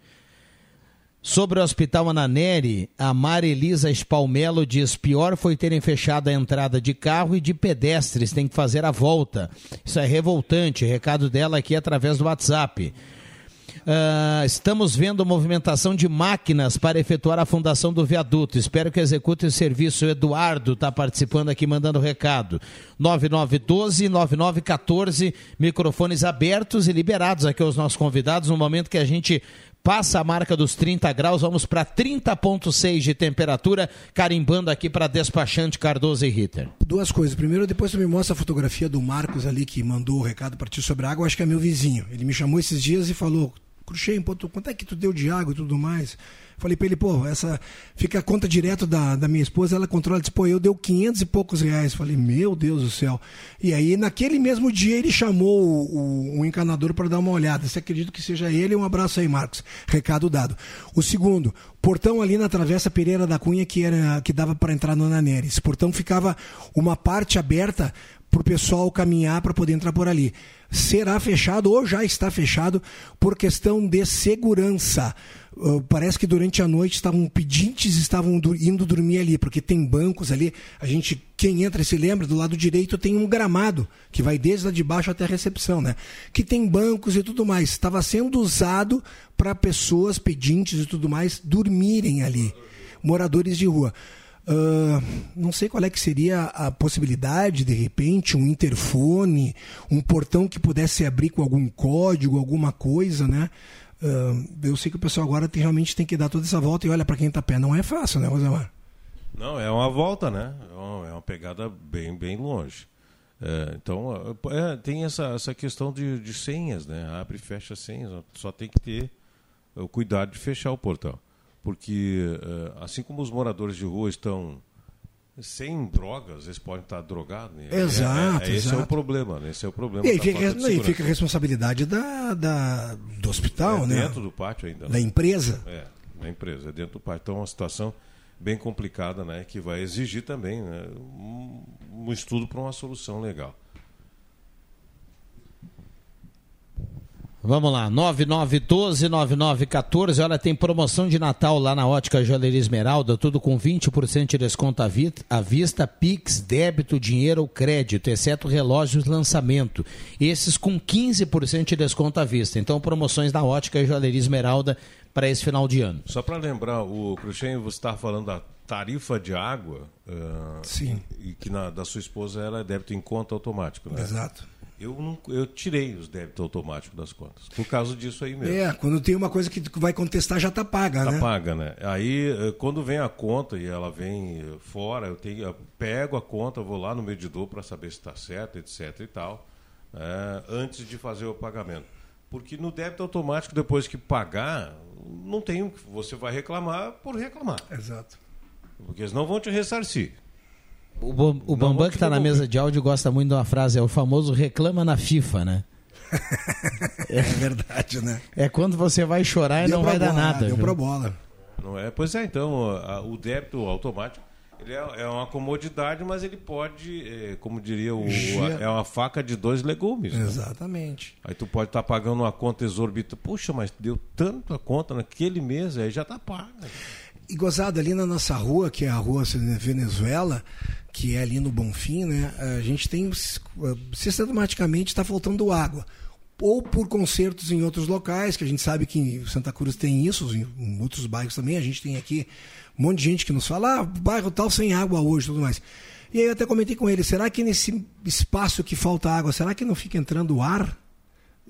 Sobre o Hospital Ananeri, a Maria Elisa Spalmelo diz: pior foi terem fechado a entrada de carro e de pedestres, tem que fazer a volta. Isso é revoltante. Recado dela aqui através do WhatsApp. Uh, estamos vendo movimentação de máquinas para efetuar a fundação do viaduto. Espero que execute o serviço. O Eduardo está participando aqui, mandando recado. 9912-9914, microfones abertos e liberados aqui aos nossos convidados no momento que a gente passa a marca dos 30 graus, vamos para 30,6 de temperatura, carimbando aqui para despachante Cardoso e Ritter. Duas coisas. Primeiro, depois tu me mostra a fotografia do Marcos ali que mandou o recado para ti sobre a água, acho que é meu vizinho. Ele me chamou esses dias e falou: Cruxem, quanto é que tu deu de água e tudo mais? Falei para ele, pô, essa fica a conta direto da, da minha esposa, ela controla, disse, pô, eu deu 500 e poucos reais. Falei, meu Deus do céu. E aí, naquele mesmo dia, ele chamou o, o, o encanador para dar uma olhada. Você acredita que seja ele? Um abraço aí, Marcos. Recado dado. O segundo, portão ali na Travessa Pereira da Cunha, que, era, que dava para entrar no Ananeri. Esse portão ficava uma parte aberta para o pessoal caminhar para poder entrar por ali. Será fechado ou já está fechado por questão de segurança. Uh, parece que durante a noite estavam pedintes estavam do, indo dormir ali, porque tem bancos ali. A gente, quem entra se lembra, do lado direito tem um gramado que vai desde lá de baixo até a recepção, né? Que tem bancos e tudo mais. Estava sendo usado para pessoas pedintes e tudo mais dormirem ali, moradores de rua. Uh, não sei qual é que seria a possibilidade, de repente, um interfone, um portão que pudesse abrir com algum código, alguma coisa, né? Uh, eu sei que o pessoal agora tem, realmente tem que dar toda essa volta e olha para quem está pé. Não é fácil, né, Rosemar? Não, é uma volta, né? É uma, é pegada bem, bem longe. É, então, é, tem essa, essa questão de, de senhas, né? Abre e fecha senhas. Só tem que ter o cuidado de fechar o portão. Porque, é, assim como os moradores de rua estão sem drogas, eles podem estar drogados. Né? Exato, é, é, esse exato. é o problema, né? Esse é o problema. E aí fica, e fica a responsabilidade da, da do hospital, é né? Dentro do pátio ainda. Da né? empresa. É, da empresa, é dentro do pátio. Então é uma situação bem complicada, né? Que vai exigir também né? um, um estudo para uma solução legal. Vamos lá, 9912-9914. Olha, tem promoção de Natal lá na Ótica Joalheria Esmeralda, tudo com 20% de desconto à, vi à vista, Pix, débito, dinheiro ou crédito, exceto relógios lançamento. Esses com 15% de desconto à vista. Então, promoções na Ótica Joalheria Esmeralda para esse final de ano. Só para lembrar, o Cruxem, você estava falando da tarifa de água. Uh, Sim. E, e que na, da sua esposa ela é débito em conta automático, né? Exato. Eu, não, eu tirei os débitos automáticos das contas. Por causa disso aí mesmo. É, quando tem uma coisa que vai contestar, já tá paga, tá né? Tá paga, né? Aí, eh, quando vem a conta e ela vem eh, fora, eu, tenho, eu pego a conta, vou lá no medidor para saber se está certo, etc e tal, é, antes de fazer o pagamento. Porque no débito automático, depois que pagar, não tem você vai reclamar por reclamar. Exato. Porque eles não vão te ressarcir. O, o Bambam que está na mesa de áudio gosta muito de uma frase, é o famoso reclama na FIFA, né? é verdade, né? É quando você vai chorar e deu não vai bola, dar nada. Deu pra bola. Não é? Pois é, então, a, o débito automático ele é, é, uma comodidade, mas ele pode, é, como diria o. A, é uma faca de dois legumes. né? Exatamente. Aí tu pode estar tá pagando uma conta exorbitante. Puxa, mas deu tanto a conta naquele mês, aí já está pago. E gozado, ali na nossa rua, que é a rua Venezuela, que é ali no Bonfim, né? A gente tem sistematicamente está faltando água. Ou por concertos em outros locais, que a gente sabe que em Santa Cruz tem isso, em outros bairros também, a gente tem aqui um monte de gente que nos fala, ah, bairro tal sem água hoje tudo mais. E aí eu até comentei com ele, será que nesse espaço que falta água, será que não fica entrando ar?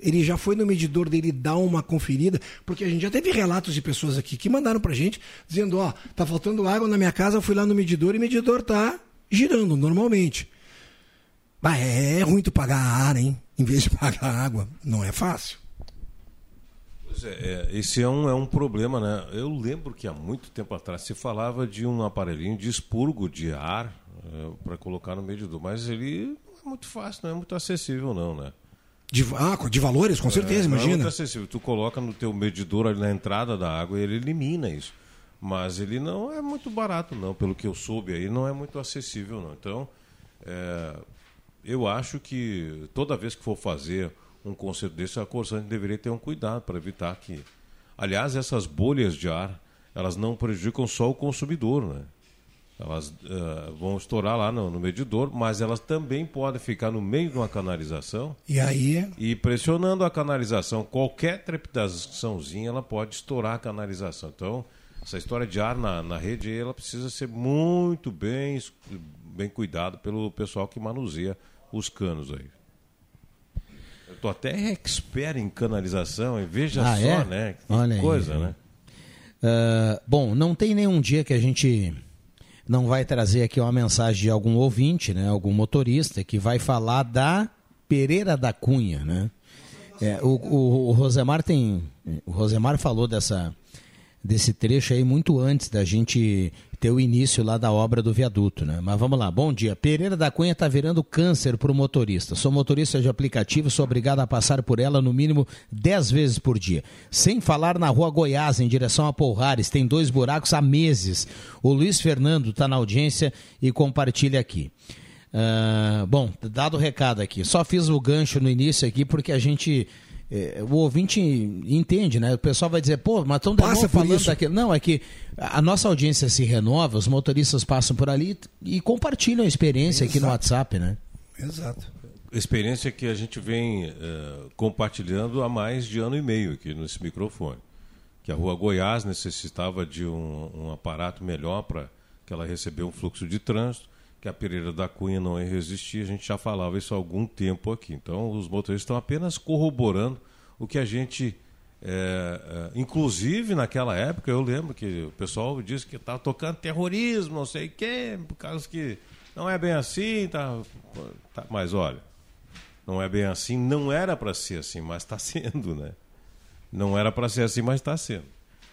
Ele já foi no medidor dele dar uma conferida, porque a gente já teve relatos de pessoas aqui que mandaram pra gente dizendo, ó, tá faltando água na minha casa, eu fui lá no medidor e o medidor tá girando normalmente. Mas é ruim tu pagar ar, hein? Em vez de pagar água. Não é fácil. Pois é, é, esse é um, é um problema, né? Eu lembro que há muito tempo atrás se falava de um aparelhinho de expurgo de ar é, para colocar no medidor, mas ele não é muito fácil, não é muito acessível, não, né? De, ah, de valores, com certeza, é, imagina. É muito acessível. Tu coloca no teu medidor ali na entrada da água e ele elimina isso. Mas ele não é muito barato, não. Pelo que eu soube aí, não é muito acessível, não. Então, é, eu acho que toda vez que for fazer um concerto desse, a Corsante deveria ter um cuidado para evitar que... Aliás, essas bolhas de ar, elas não prejudicam só o consumidor, né? Elas uh, vão estourar lá no, no, medidor, mas elas também podem ficar no meio de uma canalização. E aí? E pressionando a canalização, qualquer trepidaçãozinha, ela pode estourar a canalização. Então, essa história de ar na, na rede, ela precisa ser muito bem, bem cuidado pelo pessoal que manuseia os canos aí. Eu tô até expert em canalização, e veja ah, só, é? né? Que Olha coisa, aí. né? Uh, bom, não tem nenhum dia que a gente não vai trazer aqui uma mensagem de algum ouvinte, né, algum motorista que vai falar da Pereira da Cunha, né? É, o, o, o, Rosemar tem, o Rosemar falou dessa desse trecho aí muito antes da gente ter o início lá da obra do viaduto, né? Mas vamos lá. Bom dia. Pereira da Cunha está virando câncer para o motorista. Sou motorista de aplicativo, sou obrigado a passar por ela no mínimo 10 vezes por dia. Sem falar na rua Goiás, em direção a Polrares, tem dois buracos há meses. O Luiz Fernando está na audiência e compartilha aqui. Uh, bom, dado o recado aqui. Só fiz o gancho no início aqui porque a gente é, o ouvinte entende, né? O pessoal vai dizer, pô, mas estão falando daquilo. Não, é que a nossa audiência se renova, os motoristas passam por ali e compartilham a experiência Exato. aqui no WhatsApp, né? Exato. Experiência que a gente vem uh, compartilhando há mais de ano e meio aqui nesse microfone. Que a Rua Goiás necessitava de um, um aparato melhor para que ela recebesse um fluxo de trânsito que a Pereira da Cunha não ia resistir, a gente já falava isso há algum tempo aqui. Então, os motoristas estão apenas corroborando o que a gente. É, é, inclusive, naquela época, eu lembro que o pessoal disse que estava tocando terrorismo, não sei o quê, por causa que não é bem assim. Tá, tá, mas olha, não é bem assim, não era para ser assim, mas está sendo, né? Não era para ser assim, mas está sendo.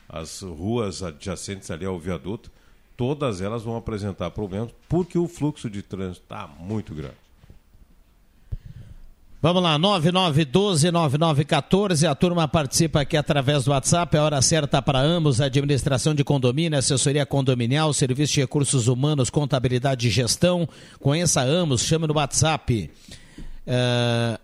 As ruas adjacentes ali ao viaduto todas elas vão apresentar problemas porque o fluxo de trânsito está muito grande. Vamos lá, 9912-9914. A turma participa aqui através do WhatsApp. A hora certa para ambos: administração de condomínio, assessoria condominial, serviço de recursos humanos, contabilidade e gestão. Conheça ambos, chame no WhatsApp. Uh,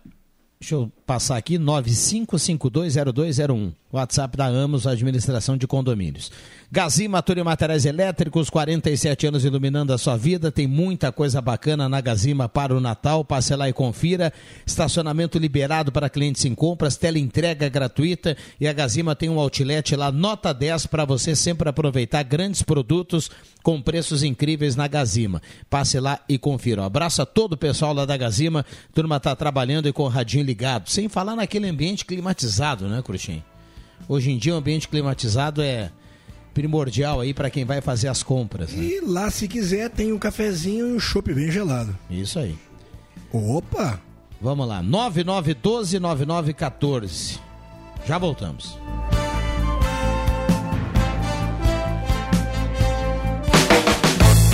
Deixa eu passar aqui, 95520201. WhatsApp da Amos, Administração de Condomínios. Gazima, Túlio Materiais Elétricos, 47 anos iluminando a sua vida. Tem muita coisa bacana na Gazima para o Natal. Passe lá e confira. Estacionamento liberado para clientes em compras, tela entrega gratuita. E a Gazima tem um outlet lá, nota 10, para você sempre aproveitar grandes produtos com preços incríveis na Gazima. Passe lá e confira. Um abraço a todo o pessoal lá da Gazima. Turma está trabalhando e com o radinho ligado. Sem falar naquele ambiente climatizado, né, Cruxim? Hoje em dia o ambiente climatizado é primordial aí para quem vai fazer as compras. Né? E lá, se quiser, tem um cafezinho e um chopp bem gelado. Isso aí. Opa! Vamos lá, 9912-9914. Já voltamos.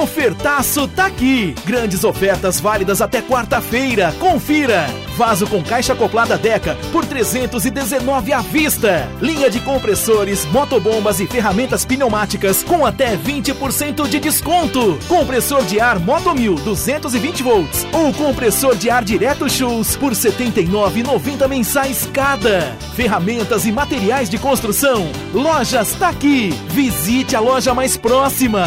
Ofertaço tá aqui. Grandes ofertas válidas até quarta-feira. Confira. Vaso com caixa acoplada Deca por 319 à vista. Linha de compressores, motobombas e ferramentas pneumáticas com até 20% de desconto. Compressor de ar Moto 1000 220 volts ou compressor de ar direto Shoes por 79,90 mensais cada. Ferramentas e materiais de construção. Lojas tá aqui. Visite a loja mais próxima.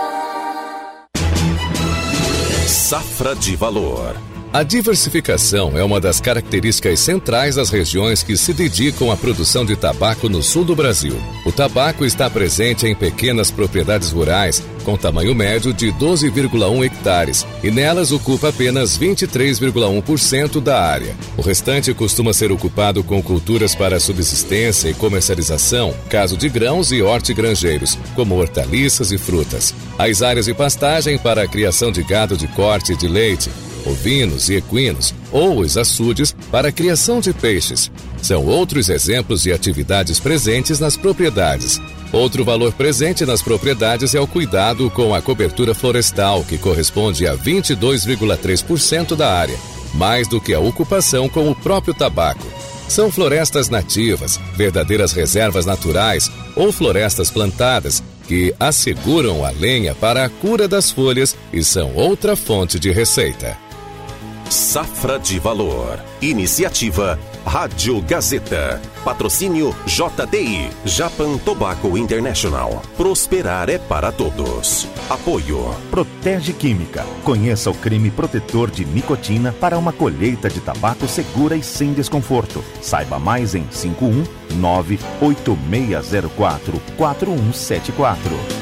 Safra de valor. A diversificação é uma das características centrais das regiões que se dedicam à produção de tabaco no sul do Brasil. O tabaco está presente em pequenas propriedades rurais, com tamanho médio de 12,1 hectares, e nelas ocupa apenas 23,1% da área. O restante costuma ser ocupado com culturas para subsistência e comercialização, caso de grãos e hortigranjeiros, como hortaliças e frutas. As áreas de pastagem para a criação de gado de corte e de leite, ovinos e equinos, ou os açudes para a criação de peixes. São outros exemplos de atividades presentes nas propriedades. Outro valor presente nas propriedades é o cuidado com a cobertura florestal, que corresponde a 22,3% da área, mais do que a ocupação com o próprio tabaco. São florestas nativas, verdadeiras reservas naturais ou florestas plantadas que asseguram a lenha para a cura das folhas e são outra fonte de receita. Safra de valor. Iniciativa Rádio Gazeta. Patrocínio JTI, Japan Tobacco International. Prosperar é para todos. Apoio. Protege Química. Conheça o creme protetor de nicotina para uma colheita de tabaco segura e sem desconforto. Saiba mais em 519 8604 4174.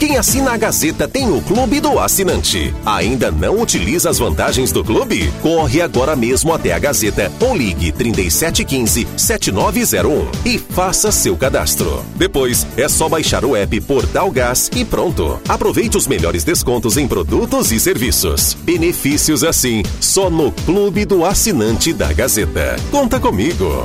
Quem assina a Gazeta tem o Clube do Assinante. Ainda não utiliza as vantagens do clube? Corre agora mesmo até a Gazeta ou ligue 3715-7901 e faça seu cadastro. Depois é só baixar o app Portal Gás e pronto. Aproveite os melhores descontos em produtos e serviços. Benefícios assim, só no Clube do Assinante da Gazeta. Conta comigo.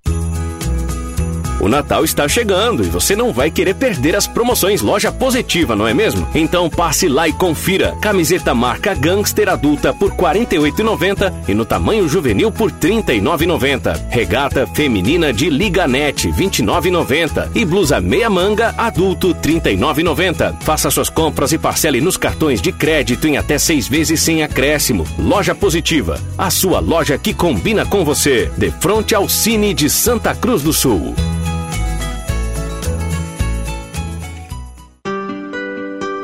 O Natal está chegando e você não vai querer perder as promoções Loja Positiva, não é mesmo? Então passe lá e confira. Camiseta marca Gangster adulta por R$ 48,90 e no tamanho juvenil por R$ 39,90. Regata feminina de Liganete R$ 29,90 e blusa meia manga adulto R$ 39,90. Faça suas compras e parcele nos cartões de crédito em até seis vezes sem acréscimo. Loja Positiva, a sua loja que combina com você. De frente ao Cine de Santa Cruz do Sul.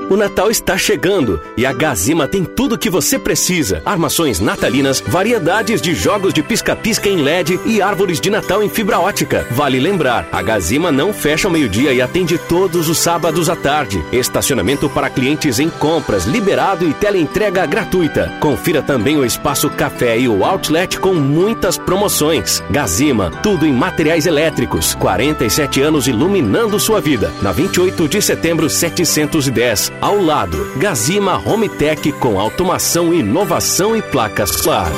O Natal está chegando e a Gazima tem tudo o que você precisa: armações natalinas, variedades de jogos de pisca-pisca em LED e árvores de Natal em fibra ótica. Vale lembrar, a Gazima não fecha ao meio-dia e atende todos os sábados à tarde. Estacionamento para clientes em compras liberado e teleentrega gratuita. Confira também o espaço café e o outlet com muitas promoções. Gazima, tudo em materiais elétricos. 47 anos iluminando sua vida. Na 28 de setembro 710 ao lado, Gazima Home Tech com automação, inovação e placas solar.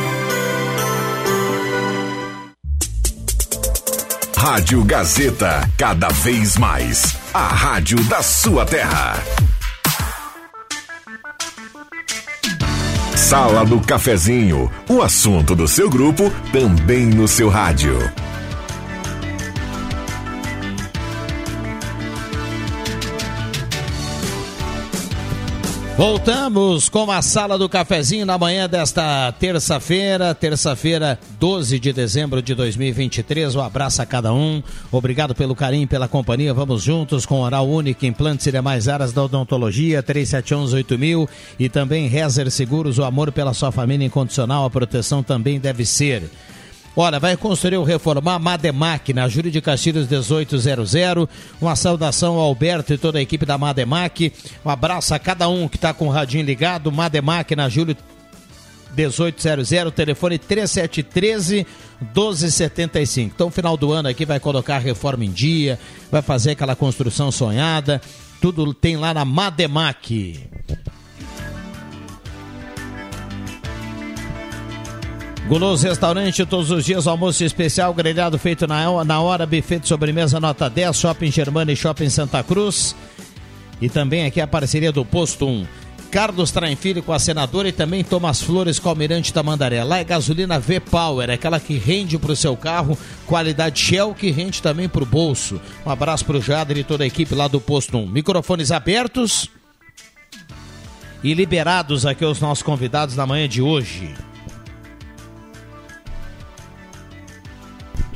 Rádio Gazeta, cada vez mais. A rádio da sua terra. Sala do Cafezinho, o assunto do seu grupo também no seu rádio. Voltamos com a sala do cafezinho na manhã desta terça-feira, terça-feira, 12 de dezembro de 2023. Um abraço a cada um. Obrigado pelo carinho, pela companhia. Vamos juntos com Oral Único, implantes e demais áreas da odontologia, 37118000 e também Rezer Seguros, o amor pela sua família incondicional, a proteção também deve ser. Olha, vai construir ou reformar Mademac na Júlio de Castilhos 1800. Uma saudação ao Alberto e toda a equipe da Mademac. Um abraço a cada um que está com o radinho ligado. Mademac na Júlio 1800, telefone 3713 1275. Então, final do ano aqui vai colocar a reforma em dia, vai fazer aquela construção sonhada. Tudo tem lá na Mademac. Guloso Restaurante, todos os dias, almoço especial, grelhado feito na, na hora, buffet de sobremesa nota 10, Shopping Germana e Shopping Santa Cruz. E também aqui a parceria do Posto 1. Carlos Traem Filho com a senadora e também Thomas Flores com o Almirante Tamandaré. Lá é gasolina V-Power, aquela que rende para o seu carro, qualidade Shell que rende também para o bolso. Um abraço para o Jader e toda a equipe lá do Posto 1. Microfones abertos e liberados aqui os nossos convidados na manhã de hoje.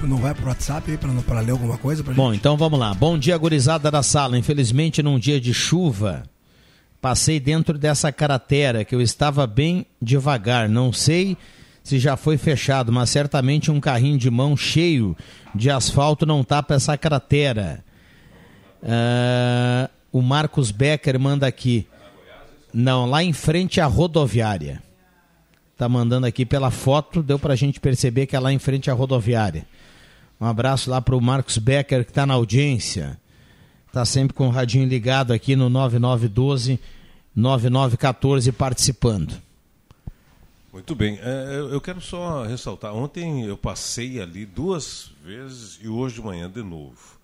Não vai pro WhatsApp aí pra, pra ler alguma coisa? Bom, gente? então vamos lá. Bom dia, gurizada da sala. Infelizmente, num dia de chuva, passei dentro dessa cratera que eu estava bem devagar. Não sei se já foi fechado, mas certamente um carrinho de mão cheio de asfalto não tapa essa cratera. Uh, o Marcos Becker manda aqui. Não, lá em frente à rodoviária. Tá mandando aqui pela foto, deu pra gente perceber que é lá em frente à rodoviária. Um abraço lá para o Marcos Becker, que está na audiência. Está sempre com o radinho ligado aqui no 9912 9914 participando. Muito bem. É, eu quero só ressaltar. Ontem eu passei ali duas vezes e hoje de manhã de novo.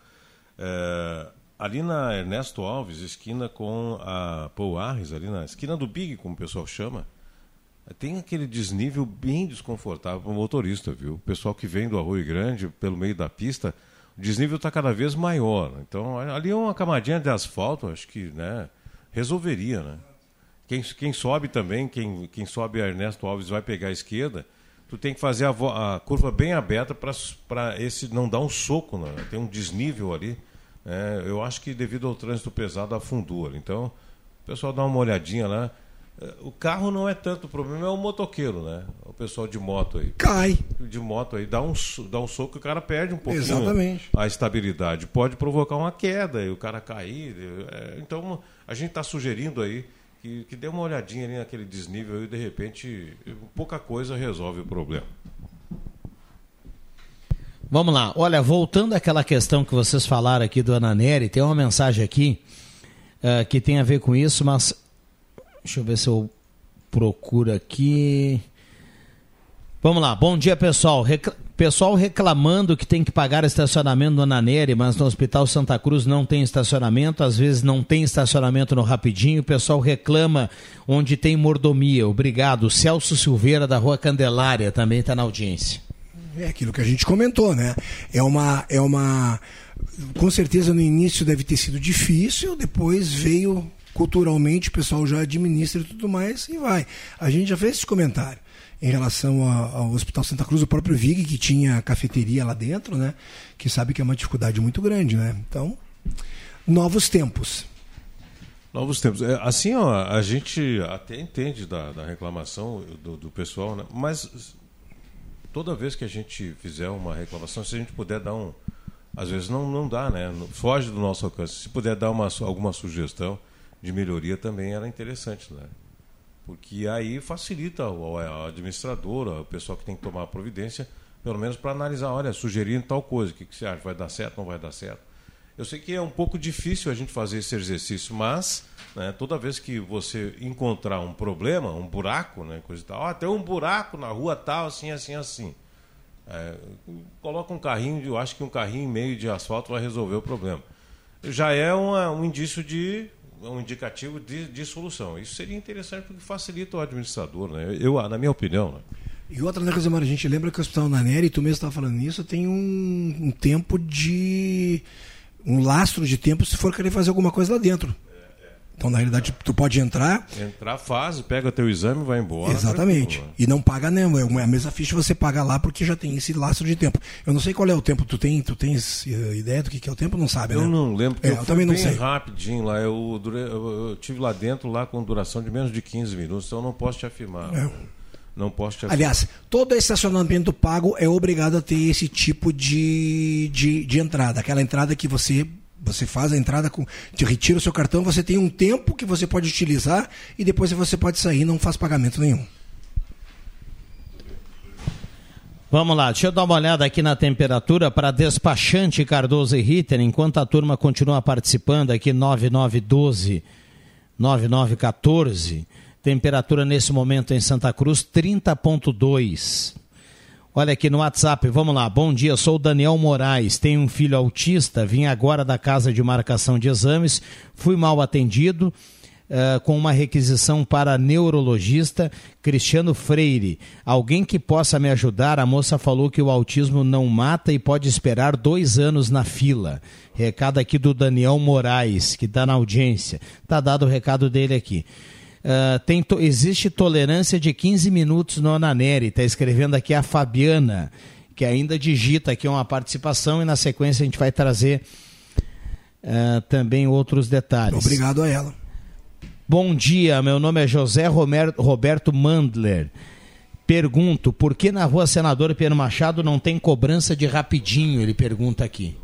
É, ali na Ernesto Alves, esquina com a Paul Arres, ali na esquina do Big, como o pessoal chama, tem aquele desnível bem desconfortável para o motorista, viu? O pessoal que vem do Arroio Grande, pelo meio da pista, o desnível está cada vez maior. Então, ali é uma camadinha de asfalto, acho que né, resolveria, né? Quem, quem sobe também, quem, quem sobe Ernesto Alves vai pegar a esquerda, tu tem que fazer a, a curva bem aberta para esse não dar um soco, né? tem um desnível ali. Né? Eu acho que devido ao trânsito pesado afundou ali. Então, o pessoal dá uma olhadinha lá. É, o carro não é tanto o problema, é o motoqueiro, né? O pessoal de moto aí. Cai. De moto aí, dá um, dá um soco e o cara perde um pouquinho Exatamente. a estabilidade. Pode provocar uma queda e o cara cair. É, então, a gente está sugerindo aí que, que dê uma olhadinha ali naquele desnível e de repente pouca coisa resolve o problema. Vamos lá. Olha, voltando àquela questão que vocês falaram aqui do Ananeri, tem uma mensagem aqui uh, que tem a ver com isso, mas deixa eu ver se eu procuro aqui. Vamos lá. Bom dia, pessoal. Recla Pessoal reclamando que tem que pagar estacionamento no Ananeri, mas no Hospital Santa Cruz não tem estacionamento, às vezes não tem estacionamento no Rapidinho, o pessoal reclama onde tem mordomia. Obrigado. Celso Silveira, da Rua Candelária, também está na audiência. É aquilo que a gente comentou, né? É uma. É uma com certeza no início deve ter sido difícil, depois veio culturalmente, o pessoal já administra e tudo mais e vai. A gente já fez esse comentário em relação ao Hospital Santa Cruz, o próprio Vig, que tinha cafeteria lá dentro, né? Que sabe que é uma dificuldade muito grande, né? Então, novos tempos. Novos tempos. É, assim, ó, a gente até entende da, da reclamação do, do, pessoal, né? mas toda vez que a gente fizer uma reclamação, se a gente puder dar um. Às vezes não, não dá, né? Foge do nosso alcance. Se puder dar uma, alguma sugestão de melhoria também era interessante, né? porque aí facilita o administrador, o pessoal que tem que tomar a providência, pelo menos para analisar, olha, sugerindo tal coisa, o que, que você acha, vai dar certo, não vai dar certo. Eu sei que é um pouco difícil a gente fazer esse exercício, mas né, toda vez que você encontrar um problema, um buraco, né, coisa e tal, ah, tem um buraco na rua tal, assim, assim, assim. É, coloca um carrinho, eu acho que um carrinho e meio de asfalto vai resolver o problema. Já é uma, um indício de um indicativo de, de solução. Isso seria interessante porque facilita o administrador, né? Eu, na minha opinião. Né? E outra, né, Rosemar, a gente lembra que o Hospital Naneri, tu mesmo estava falando nisso, tem um, um tempo de. um lastro de tempo se for querer fazer alguma coisa lá dentro. Então, na realidade, tu pode entrar. Entrar, faz, pega teu exame e vai embora. Exatamente. E não paga, né? É a mesma ficha você paga lá porque já tem esse lastro de tempo. Eu não sei qual é o tempo. Tu tem, tu tens eh, ideia do que é o tempo? Não sabe, eu né? Eu não lembro. É, eu, eu também não sei. rapidinho lá. Eu, eu, eu, tive lá dentro lá com duração de menos de 15 minutos, então eu não posso te afirmar. É. Não posso te afirmar. Aliás, todo estacionamento pago é obrigado a ter esse tipo de, de, de entrada. Aquela entrada que você você faz a entrada, com, te retira o seu cartão, você tem um tempo que você pode utilizar e depois você pode sair não faz pagamento nenhum. Vamos lá, deixa eu dar uma olhada aqui na temperatura para despachante Cardoso e Ritter, enquanto a turma continua participando aqui 9912 9914. Temperatura nesse momento em Santa Cruz 30.2. Olha aqui no WhatsApp, vamos lá. Bom dia, sou o Daniel Moraes, tenho um filho autista, vim agora da casa de marcação de exames, fui mal atendido. Uh, com uma requisição para neurologista Cristiano Freire. Alguém que possa me ajudar? A moça falou que o autismo não mata e pode esperar dois anos na fila. Recado aqui do Daniel Moraes, que está na audiência. Está dado o recado dele aqui. Uh, tem to existe tolerância de 15 minutos no Ananeri. Está escrevendo aqui a Fabiana, que ainda digita aqui uma participação e na sequência a gente vai trazer uh, também outros detalhes. Obrigado a ela. Bom dia, meu nome é José Roberto Mandler. Pergunto, por que na rua Senador Pedro Machado não tem cobrança de rapidinho? Ele pergunta aqui.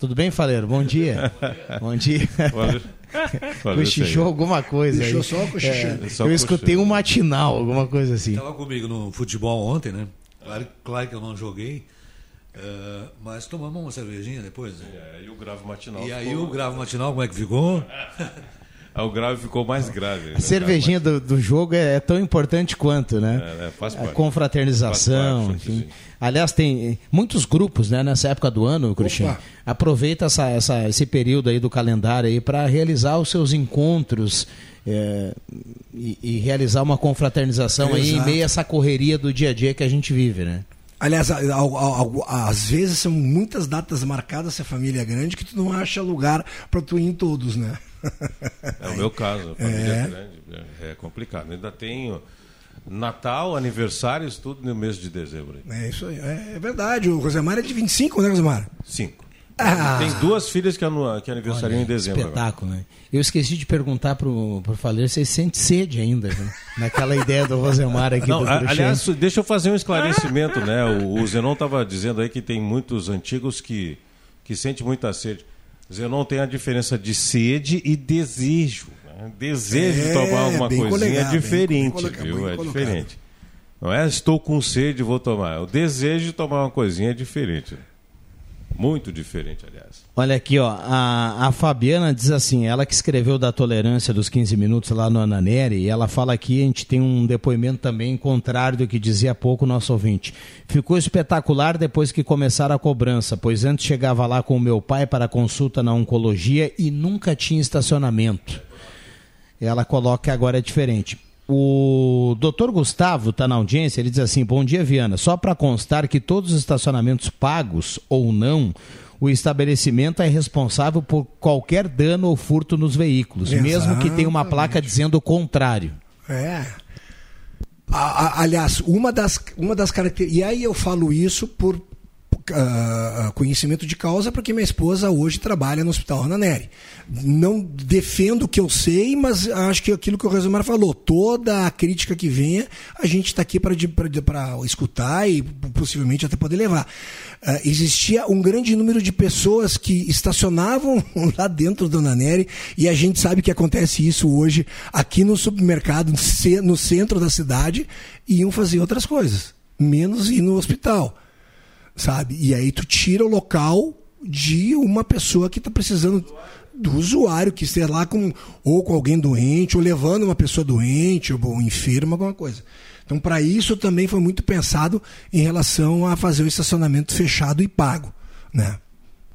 Tudo bem, Faleiro? Bom dia. Bom dia. Cochichou alguma coisa aí. só cochichando. É, eu escutei um matinal, alguma coisa assim. Estava comigo no futebol ontem, né? Claro, claro que eu não joguei. Uh, mas tomamos uma cervejinha depois. Né? E aí o gravo matinal. E aí o gravo matinal, como é que ficou? Aí o grave ficou mais grave. A cervejinha do, do jogo é, é tão importante quanto, né? É, é, faz A parte. confraternização, Faz parte, enfim. Aliás, tem muitos grupos, né, nessa época do ano, Cristiano. Aproveita essa, essa- esse período aí do calendário aí para realizar os seus encontros é, e, e realizar uma confraternização aí em meio a essa correria do dia a dia que a gente vive, né? Aliás, às vezes são muitas datas marcadas se a família é grande que tu não acha lugar para tu ir em todos, né? É o meu caso, a família É. é grande, é é complicado. Ainda tenho Natal, aniversários, tudo no mês de dezembro. É isso aí. É, é verdade. O Rosemar é de 25, né, Rosemar? Cinco. Ah. Tem duas filhas que, anu- que aniversariam em dezembro. agora. Espetáculo, né? Eu esqueci de perguntar pro, pro Faleiro se ele sente sede ainda, né? Naquela ideia do Rosemar aqui Não, do a- aliás, deixa eu fazer um esclarecimento, né? O, o Zenon estava dizendo aí que tem muitos antigos que, que sentem muita sede. Zenon tem a diferença de sede e desejo. Desejo de É, tomar alguma bem coisinha é diferente, viu? É colocado. diferente. Não é estou com sede, vou tomar. O desejo de tomar uma coisinha é diferente. Muito diferente, aliás. Olha aqui, ó, a, a Fabiana diz assim, ela que escreveu da tolerância dos 15 minutos lá no Ananeri, e ela fala aqui, a gente tem um depoimento também contrário do que dizia há pouco o nosso ouvinte. Ficou espetacular depois que começaram a cobrança, pois antes chegava lá com o meu pai para consulta na oncologia e nunca tinha estacionamento. Ela coloca que agora é diferente. O doutor Gustavo está na audiência, ele diz assim: Bom dia, Viana. Só para constar que todos os estacionamentos pagos ou não, o estabelecimento é responsável por qualquer dano ou furto nos veículos, mesmo que tenha uma placa dizendo o contrário. É. A- a- aliás, uma das, uma das características. E aí eu falo isso por ah, conhecimento de causa, porque minha esposa hoje trabalha no Hospital Ana Neri. Não defendo o que eu sei, mas acho que aquilo que o Resumar falou, toda a crítica que venha, a gente está aqui para escutar e possivelmente até poder levar. Ah, existia um grande número de pessoas que estacionavam lá dentro do Naneri e a gente sabe que acontece isso hoje aqui no supermercado, no centro da cidade, e iam fazer outras coisas, menos ir no hospital, sabe? E aí tu tira o local de uma pessoa que está precisando do usuário que esteja lá com ou com alguém doente ou levando uma pessoa doente ou, enferma alguma coisa. Então para isso também foi muito pensado em relação a fazer o estacionamento fechado e pago, né?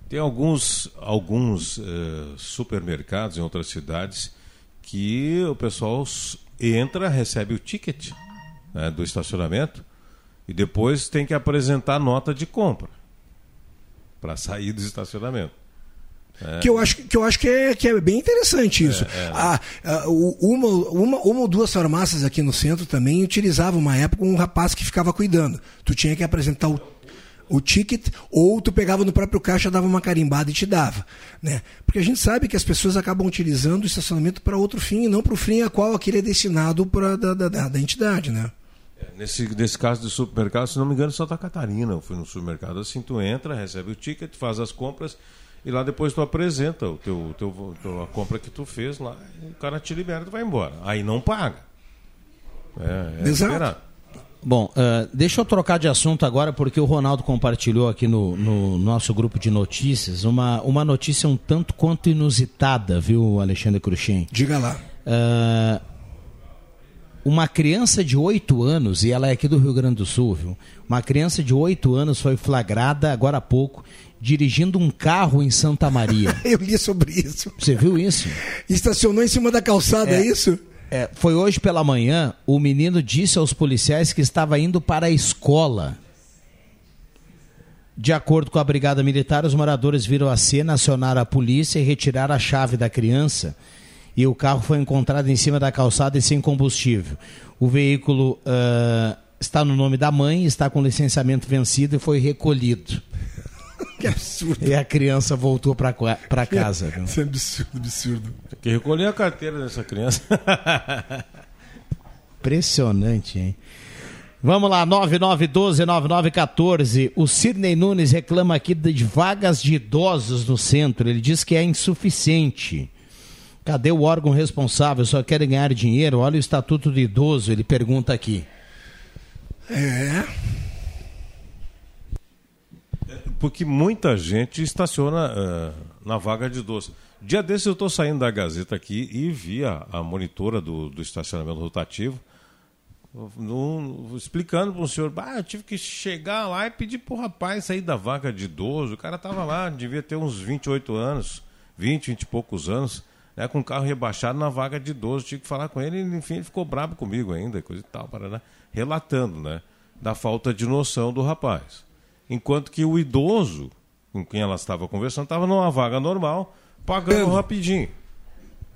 Tem alguns, alguns eh, supermercados em outras cidades que o pessoal entra, recebe o ticket né, do estacionamento e depois tem que apresentar nota de compra para sair do estacionamento. É. Que eu acho, que eu acho que, é, que é bem interessante isso. É, é. Ah, ah, uma, uma, uma ou duas farmácias aqui no centro também utilizavam uma época um rapaz que ficava cuidando. Tu tinha que apresentar o, o ticket ou tu pegava no próprio caixa, dava uma carimbada e te dava. Né? Porque a gente sabe que as pessoas acabam utilizando o estacionamento para outro fim e não para o fim a qual aquele é destinado pra, da, da, da- da entidade. Né? Nesse, nesse caso do supermercado, se não me engano, Santa Catarina. Eu fui no supermercado assim, tu entra, recebe o ticket, faz as compras e lá depois tu apresenta o teu, teu, teu- a compra que tu fez lá, e o cara te libera e tu vai embora. Aí não paga. É, é Exato. Bom, ah, deixa eu trocar de assunto agora, porque o Ronaldo compartilhou aqui no, no nosso grupo de notícias uma, uma notícia um tanto quanto inusitada, viu, Alexandre Cruxem? Diga lá. Ah, uma criança de 8 anos, e ela é aqui do Rio Grande do Sul, viu? Uma criança de 8 anos foi flagrada agora há pouco dirigindo um carro em Santa Maria. Eu li sobre isso. Você viu isso? Estacionou em cima da calçada, é, isso? É, foi hoje pela manhã, o menino disse aos policiais que estava indo para a escola. De acordo com a Brigada Militar, os moradores viram a cena, acionaram a polícia e retiraram a chave da criança. E o carro foi encontrado em cima da calçada e sem combustível. O veículo ah, está no nome da mãe, está com licenciamento vencido e foi recolhido. Que absurdo. E a criança voltou para casa. viu? Isso é absurdo, absurdo. Tem que recolher a carteira dessa criança. Impressionante, hein? Vamos lá, 9912-9914. O Sidney Nunes reclama aqui de vagas de idosos no centro. Ele diz que é insuficiente. Cadê o órgão responsável? Só querem ganhar dinheiro? Olha o estatuto do idoso, ele pergunta aqui. É. Porque muita gente estaciona ah, na vaga de doce. Dia desses eu estou saindo da Gazeta aqui e vi a, a monitora do, do estacionamento rotativo no, explicando para o senhor, ah, eu tive que chegar lá e pedir para o rapaz sair da vaga de idoso. O cara estava lá, devia ter uns 28 anos, 20, 20 e poucos anos, né, com o carro rebaixado na vaga de idoso. Tive que falar com ele enfim, ele ficou bravo comigo ainda, coisa e tal, para, né, relatando né, da falta de noção do rapaz. Enquanto que o idoso, com quem ela estava conversando, estava numa vaga normal, pagando rapidinho.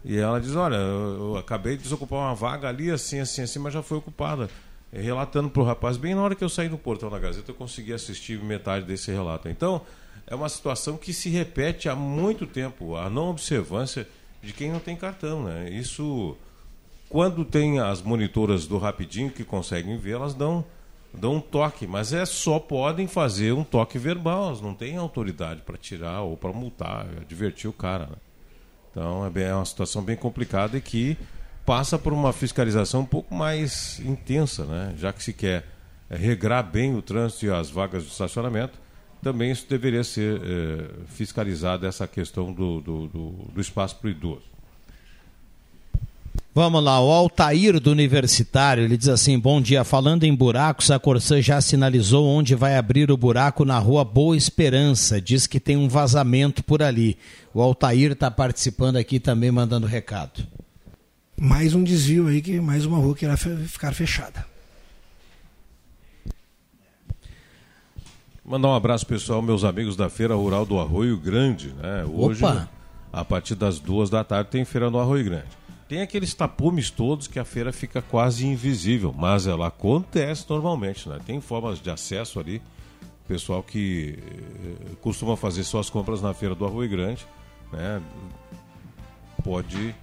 E ela diz: Olha, eu, eu, acabei de desocupar uma vaga ali, assim, assim, assim, mas já foi ocupada. Relatando para o rapaz, bem na hora que eu saí do portão da Gazeta, eu consegui assistir metade desse relato. Então, é uma situação que se repete há muito tempo a não observância de quem não tem cartão. Né? Isso, quando tem as monitoras do Rapidinho que conseguem ver, elas dão, dão um toque, mas é só podem fazer um toque verbal, elas não têm autoridade para tirar ou para multar, advertir o cara. Né? Então é, bem, é uma situação bem complicada e que passa por uma fiscalização um pouco mais intensa, né? já que se quer é, regrar bem o trânsito e as vagas de estacionamento, também isso deveria ser é, fiscalizado, essa questão do, do, do, do espaço para o idoso. Vamos lá, o Altair do Universitário, ele diz assim: Bom dia, falando em buracos, a Corsã já sinalizou onde vai abrir o buraco na rua Boa Esperança. Diz que tem um vazamento por ali. O Altair está participando aqui também, mandando recado. Mais um desvio aí, que mais uma rua que irá ficar fechada. Mandar um abraço pessoal, meus amigos da Feira Rural do Arroio Grande. Né? Hoje, Opa. a partir das duas da tarde, tem Feira no Arroio Grande. Tem aqueles tapumes todos que a feira fica quase invisível, mas ela acontece normalmente, né? Tem formas de acesso ali. Pessoal que eh, costuma fazer suas compras na feira do Arroio Grande, né? Pode.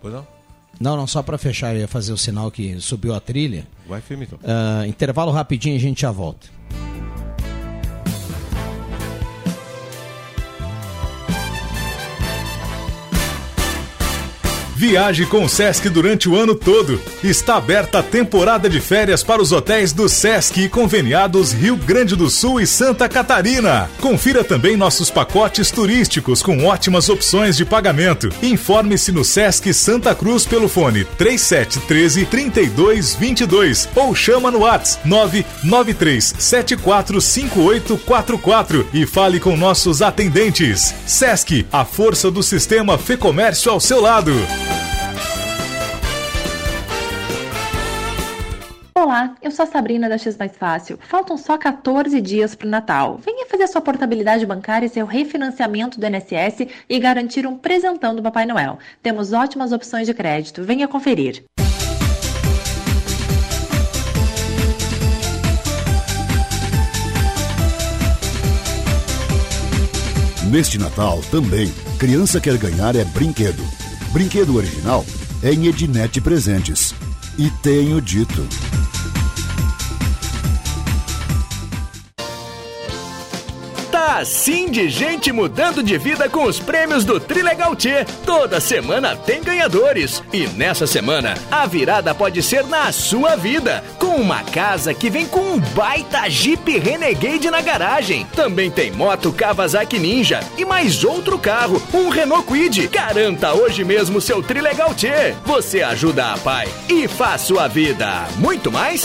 Pois não? Não, não, só para fechar, eu ia fazer o sinal que subiu a trilha. Vai, firme então. Uh, intervalo rapidinho e a gente já volta. Viaje com o Sesc durante o ano todo. Está aberta a temporada de férias para os hotéis do Sesc e conveniados Rio Grande do Sul e Santa Catarina. Confira também nossos pacotes turísticos com ótimas opções de pagamento. Informe-se no Sesc Santa Cruz pelo fone 3713 3222 ou chama no WhatsApp 993 745844 e fale com nossos atendentes. Sesc, a força do sistema Fê Comércio ao seu lado. Olá, eu sou a Sabrina da X Mais Fácil. Faltam só 14 dias para o Natal. Venha fazer sua portabilidade bancária e seu refinanciamento do INSS e garantir um presentão do Papai Noel. Temos ótimas opções de crédito. Venha conferir. Neste Natal também, criança quer ganhar é brinquedo. Brinquedo original é em Ednet Presentes. E tenho dito. Assim de gente mudando de vida com os prêmios do Trilegal T. Toda semana tem ganhadores. E nessa semana, a virada pode ser na sua vida. Com uma casa que vem com um baita Jeep Renegade na garagem. Também tem moto Kawasaki Ninja e mais outro carro, um Renault Quid. Garanta hoje mesmo seu Trilegal T. Você ajuda a pai e faz sua vida muito mais.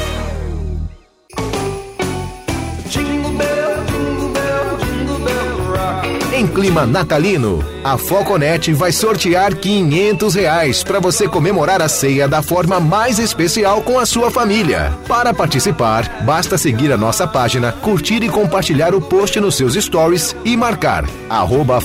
Em clima natalino, a Foconet vai sortear 500 reais para você comemorar a ceia da forma mais especial com a sua família. Para participar, basta seguir a nossa página, curtir e compartilhar o post nos seus stories e marcar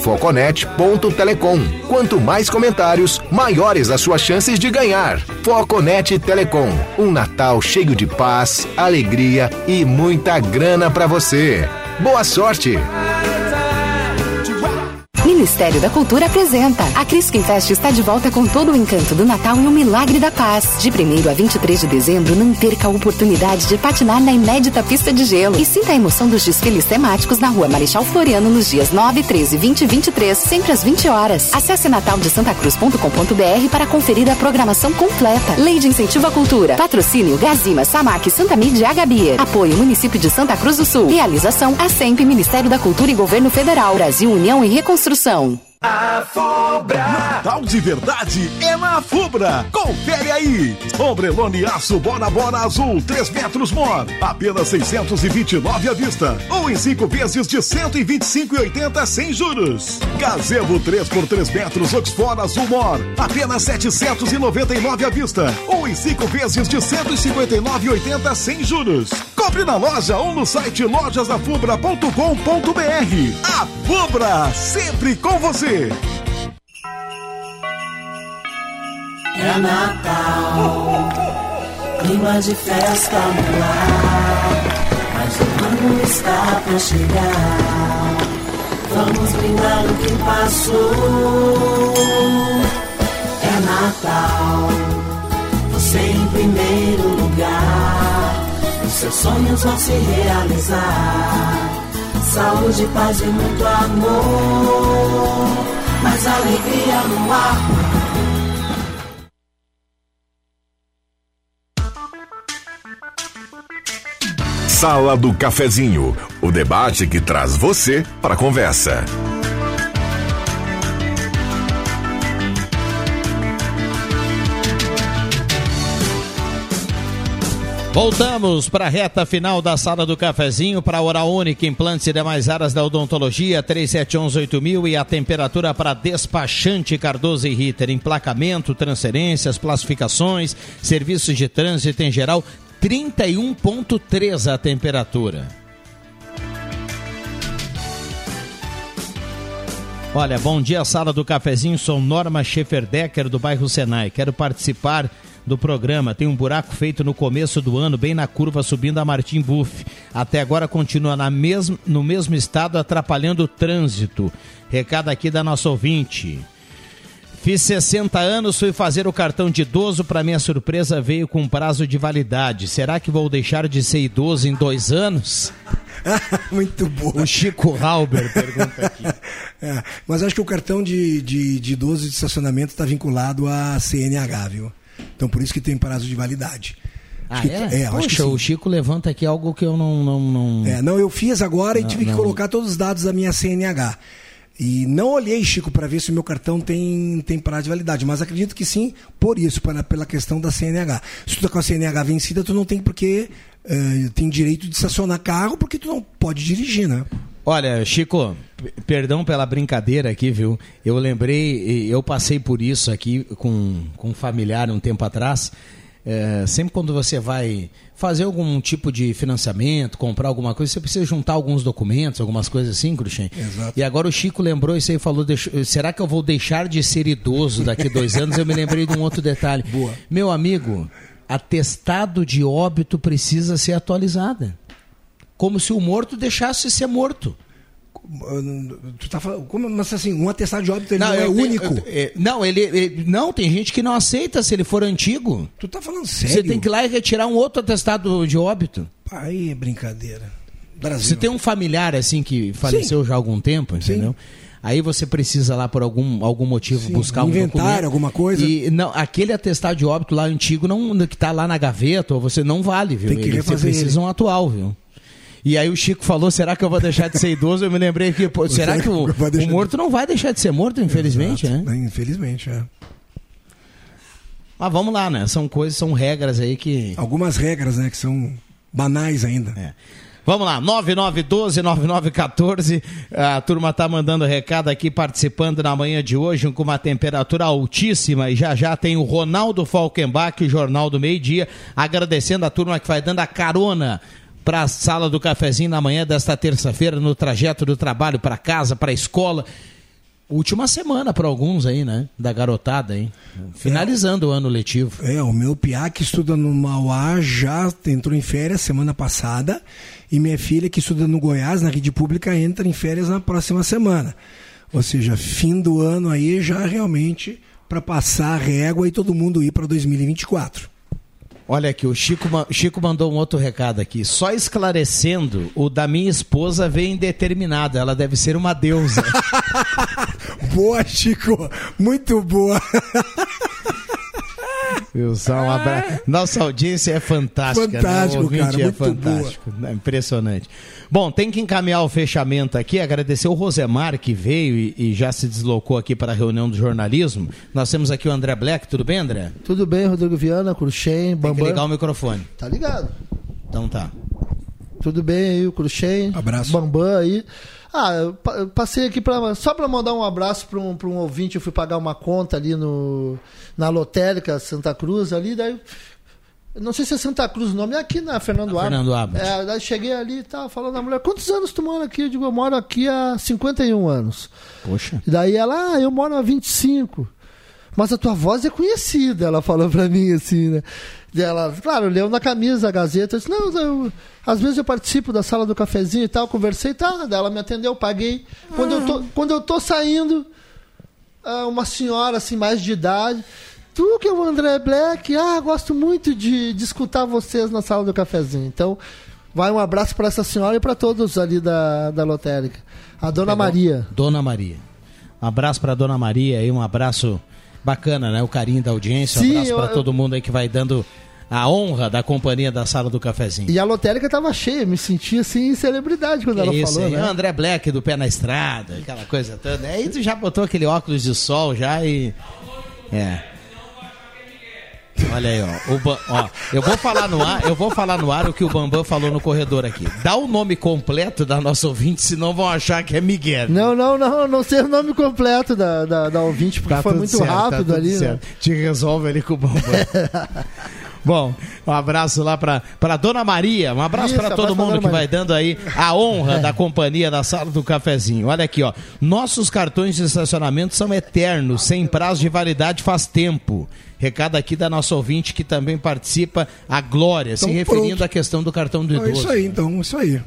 foconet.telecom. Quanto mais comentários, maiores as suas chances de ganhar. Foconet Telecom, um Natal cheio de paz, alegria e muita grana para você. Boa sorte! Ministério da Cultura apresenta. A Crisquem Fest está de volta com todo o encanto do Natal e o milagre da paz. De 1 a 23 de dezembro, não perca a oportunidade de patinar na inédita pista de gelo e sinta a emoção dos desfiles temáticos na Rua Marechal Floriano nos dias 9, 13, 20 e 23, sempre às 20 horas. Acesse nataldesantacruz.com.br para conferir a programação completa. Lei de Incentivo à Cultura. Patrocínio Gazima, Samac, Santa Mídia Agabia. Apoio Município de Santa Cruz do Sul. Realização ASEMP, Ministério da Cultura e Governo Federal. Brasil União e Reconstrução. A Fubra. Natal de verdade é na Fubra. Confere aí. Ombrelone aço Bora Bora Azul 3 metros mor. Apenas 629 à vista. Ou em 5 vezes de 125,80 sem juros. Gazebo 3 por 3 metros Oxford Azul Mor. Apenas 799 à vista. Ou em 5 vezes de 159,80 sem juros. Compre na loja ou no site lojasdafubra.com.br. A Fubra, sempre com você. É Natal, clima de festa no ar, mas o ano está pra chegar. Vamos brindar o que passou. É Natal, você em primeiro lugar, os seus sonhos vão se realizar. Saúde, paz e muito amor, mais alegria no ar. Sala do Cafezinho, o debate que traz você para a conversa. Voltamos para a reta final da sala do cafezinho para a Oral Única, implantes e demais áreas da odontologia, 37118000 e a temperatura para despachante Cardoso e Ritter, emplacamento, transferências, classificações, serviços de trânsito em geral, 31.3 a temperatura. Olha, bom dia, sala do cafezinho. Sou Norma Schefferdecker do bairro Senai. Quero participar do programa. Tem um buraco feito no começo do ano, bem na curva subindo a Martim Buff. Até agora continua na mesmo, no mesmo estado, atrapalhando o trânsito. Recado aqui da nossa ouvinte. Fiz 60 anos, fui fazer o cartão de idoso. Para minha surpresa, veio com prazo de validade. Será que vou deixar de ser idoso em dois anos? Muito bom. O Chico Halber pergunta aqui. É, mas acho que o cartão de, de, de idoso de estacionamento está vinculado à CNH, viu? Então por isso que tem prazo de validade. Ah, que, é? é Poxa, o Chico levanta aqui algo que eu não. Não, não... É, não eu fiz agora Não, e tive que não. colocar todos os dados da minha CNH. E não olhei, Chico, para ver se o meu cartão tem, tem prazo de validade, mas acredito que sim, por isso, pela, pela questão da CNH. Se tu tá com a CNH vencida, tu não tem porque eh, tem direito de estacionar carro, porque tu não pode dirigir, né? Olha, Chico, perdão pela brincadeira aqui, viu? Eu lembrei, eu passei por isso aqui com, com um familiar um tempo atrás. É, sempre quando você vai fazer algum tipo de financiamento, comprar alguma coisa, você precisa juntar alguns documentos, algumas coisas assim, Cruxem. Exato. E agora o Chico lembrou isso aí e falou: "Deixa- será que eu vou deixar de ser idoso daqui a dois anos? Eu me lembrei de um outro detalhe. Boa. Meu amigo, atestado de óbito precisa ser atualizada. Como se o morto deixasse de ser morto. Tu tá falando, como, mas assim, um atestado de óbito ele não, é eu tenho- único. eu- é, não, ele, ele- Não, tem gente que não aceita se ele for antigo. Tu tá falando sério? Você tem que ir lá e retirar um outro atestado de óbito. Aí é brincadeira. Brasil. Você tem um familiar assim que faleceu já há algum tempo, entendeu? Aí você precisa lá por algum, algum motivo Sim, buscar um inventário, documento. alguma coisa. E não, aquele atestado de óbito lá antigo não que tá lá na gaveta, ou você não vale, viu? Tem que Ele- você precisa ele. um atual, viu? E aí o Chico falou, será que eu vou deixar de ser idoso? Eu me lembrei que, pô, será que o, o morto não vai deixar de ser morto, infelizmente, né? É, Infelizmente, é. Mas vamos lá, né? São coisas, são regras aí que. Algumas regras, né, que são banais ainda. É. Vamos lá, 9912-9914. A turma tá mandando recado aqui, participando na manhã de hoje, com uma temperatura altíssima. E já já tem o Ronaldo Falkenbach, o Jornal do Meio Dia, agradecendo a turma que vai dando a carona para a sala do cafezinho na manhã desta terça-feira, no trajeto do trabalho para casa, para a escola. Última semana para alguns aí, né? Da garotada, hein? Finalizando o ano letivo. É, o meu piá que estuda no Mauá já entrou em férias semana passada e minha filha que estuda no Goiás, na rede pública, entra em férias na próxima semana. Ou seja, fim do ano aí já realmente para passar a régua e todo mundo ir para 2024. Olha aqui, o Chico, Chico mandou um outro recado aqui. Só esclarecendo, o da minha esposa veio indeterminado. Ela deve ser uma deusa. Boa, Chico. Muito boa. Wilson, um abraço. Nossa audiência é fantástica. Fantástico, né? O ouvinte cara, é muito fantástico. É impressionante. Bom, tem que encaminhar o fechamento aqui. Agradecer o Rosemar que veio e, e já se deslocou aqui para a reunião do jornalismo. Nós temos aqui o André Black. Tudo bem, André? Tudo bem, Rodrigo Viana, Cruxem, Tem que Bambam. ligar o microfone. Tá ligado? Então tá. Tudo bem aí, o Cruxem. Abraço. Bambam aí. Ah, eu pa- eu passei aqui pra, só para mandar um abraço para um, pra um ouvinte. Eu fui pagar uma conta ali no, na lotérica Santa Cruz, ali. Daí, não sei se é Santa Cruz o nome, é aqui na Fernando Na Abad. Fernando Abad. É, daí cheguei ali e tava falando a mulher: quantos anos tu mora aqui? Eu digo: eu moro aqui há 51 anos. Poxa. E daí ela, ah, eu moro há 25. Mas a tua voz é conhecida, ela falou pra mim assim, né? Ela, claro, leu na camisa a Gazeta. Eu disse, não, eu, às vezes eu participo da sala do cafezinho e tal, conversei e tal. Daí ela me atendeu, paguei. Quando, eu, tô, quando eu tô saindo, ah, uma senhora assim, mais de idade. Tu que é o André Black, ah, gosto muito de, de escutar vocês na sala do cafezinho. Então, vai um abraço para essa senhora e para todos ali da, da lotérica. A dona Pegou? Maria. Dona Maria. Um abraço para Dona Maria aí, um abraço bacana, né? O carinho da audiência. Sim, um abraço para eu- todo mundo aí que vai dando a honra da companhia da sala do cafezinho. E a lotérica tava cheia, me senti assim celebridade quando ela É isso, falou, hein? né? André Black do pé na estrada, aquela coisa toda. Aí tu já botou aquele óculos de sol já e. É. Olha aí, ó. Ba- ó. Eu vou falar no ar, eu vou falar no ar o que o Bambam falou no corredor aqui. Dá o nome completo da nossa ouvinte, senão vão achar que é Miguel. Não, não, não, não sei o nome completo da, da, da ouvinte, porque Tá foi muito certo, tá rápido tudo ali, né? certo. Te resolve ali com o Bambam. Bom, um abraço lá pra, pra Dona Maria, um abraço pra todo mundo que vai dando aí a honra da companhia da sala do cafezinho. Olha aqui, ó. Nossos cartões de estacionamento são eternos, sem prazo de validade faz tempo. Recado aqui da nossa ouvinte que também participa, a Glória, se Então, referindo pronto. à questão do cartão do É idoso. isso aí, então, isso aí.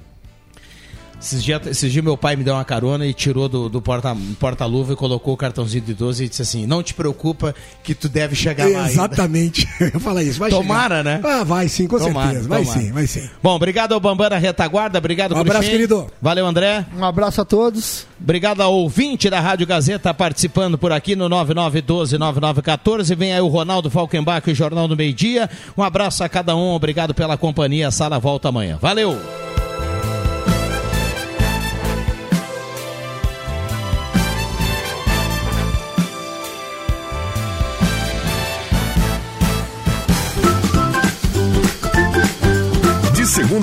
Esses dias, esses dias meu pai me deu uma carona e tirou do, do porta- porta-luva e colocou o cartãozinho do idoso e disse assim: Não te preocupa que tu deve chegar lá. ainda." Exatamente. Eu falo isso. Vai Tomara, chegar. né? Ah, vai sim, com Tomara, certeza. Vai tomara. sim, vai sim. Bom, obrigado ao Bambam da Retaguarda, obrigado, Um abraço, querido. Valeu, André. Um abraço a todos. Obrigado ao ouvinte da Rádio Gazeta participando por aqui no 9912-9914. Vem aí o Ronaldo Falkenbach e o Jornal do Meio Dia. Um abraço a cada um, obrigado pela companhia. A sala volta amanhã. Valeu!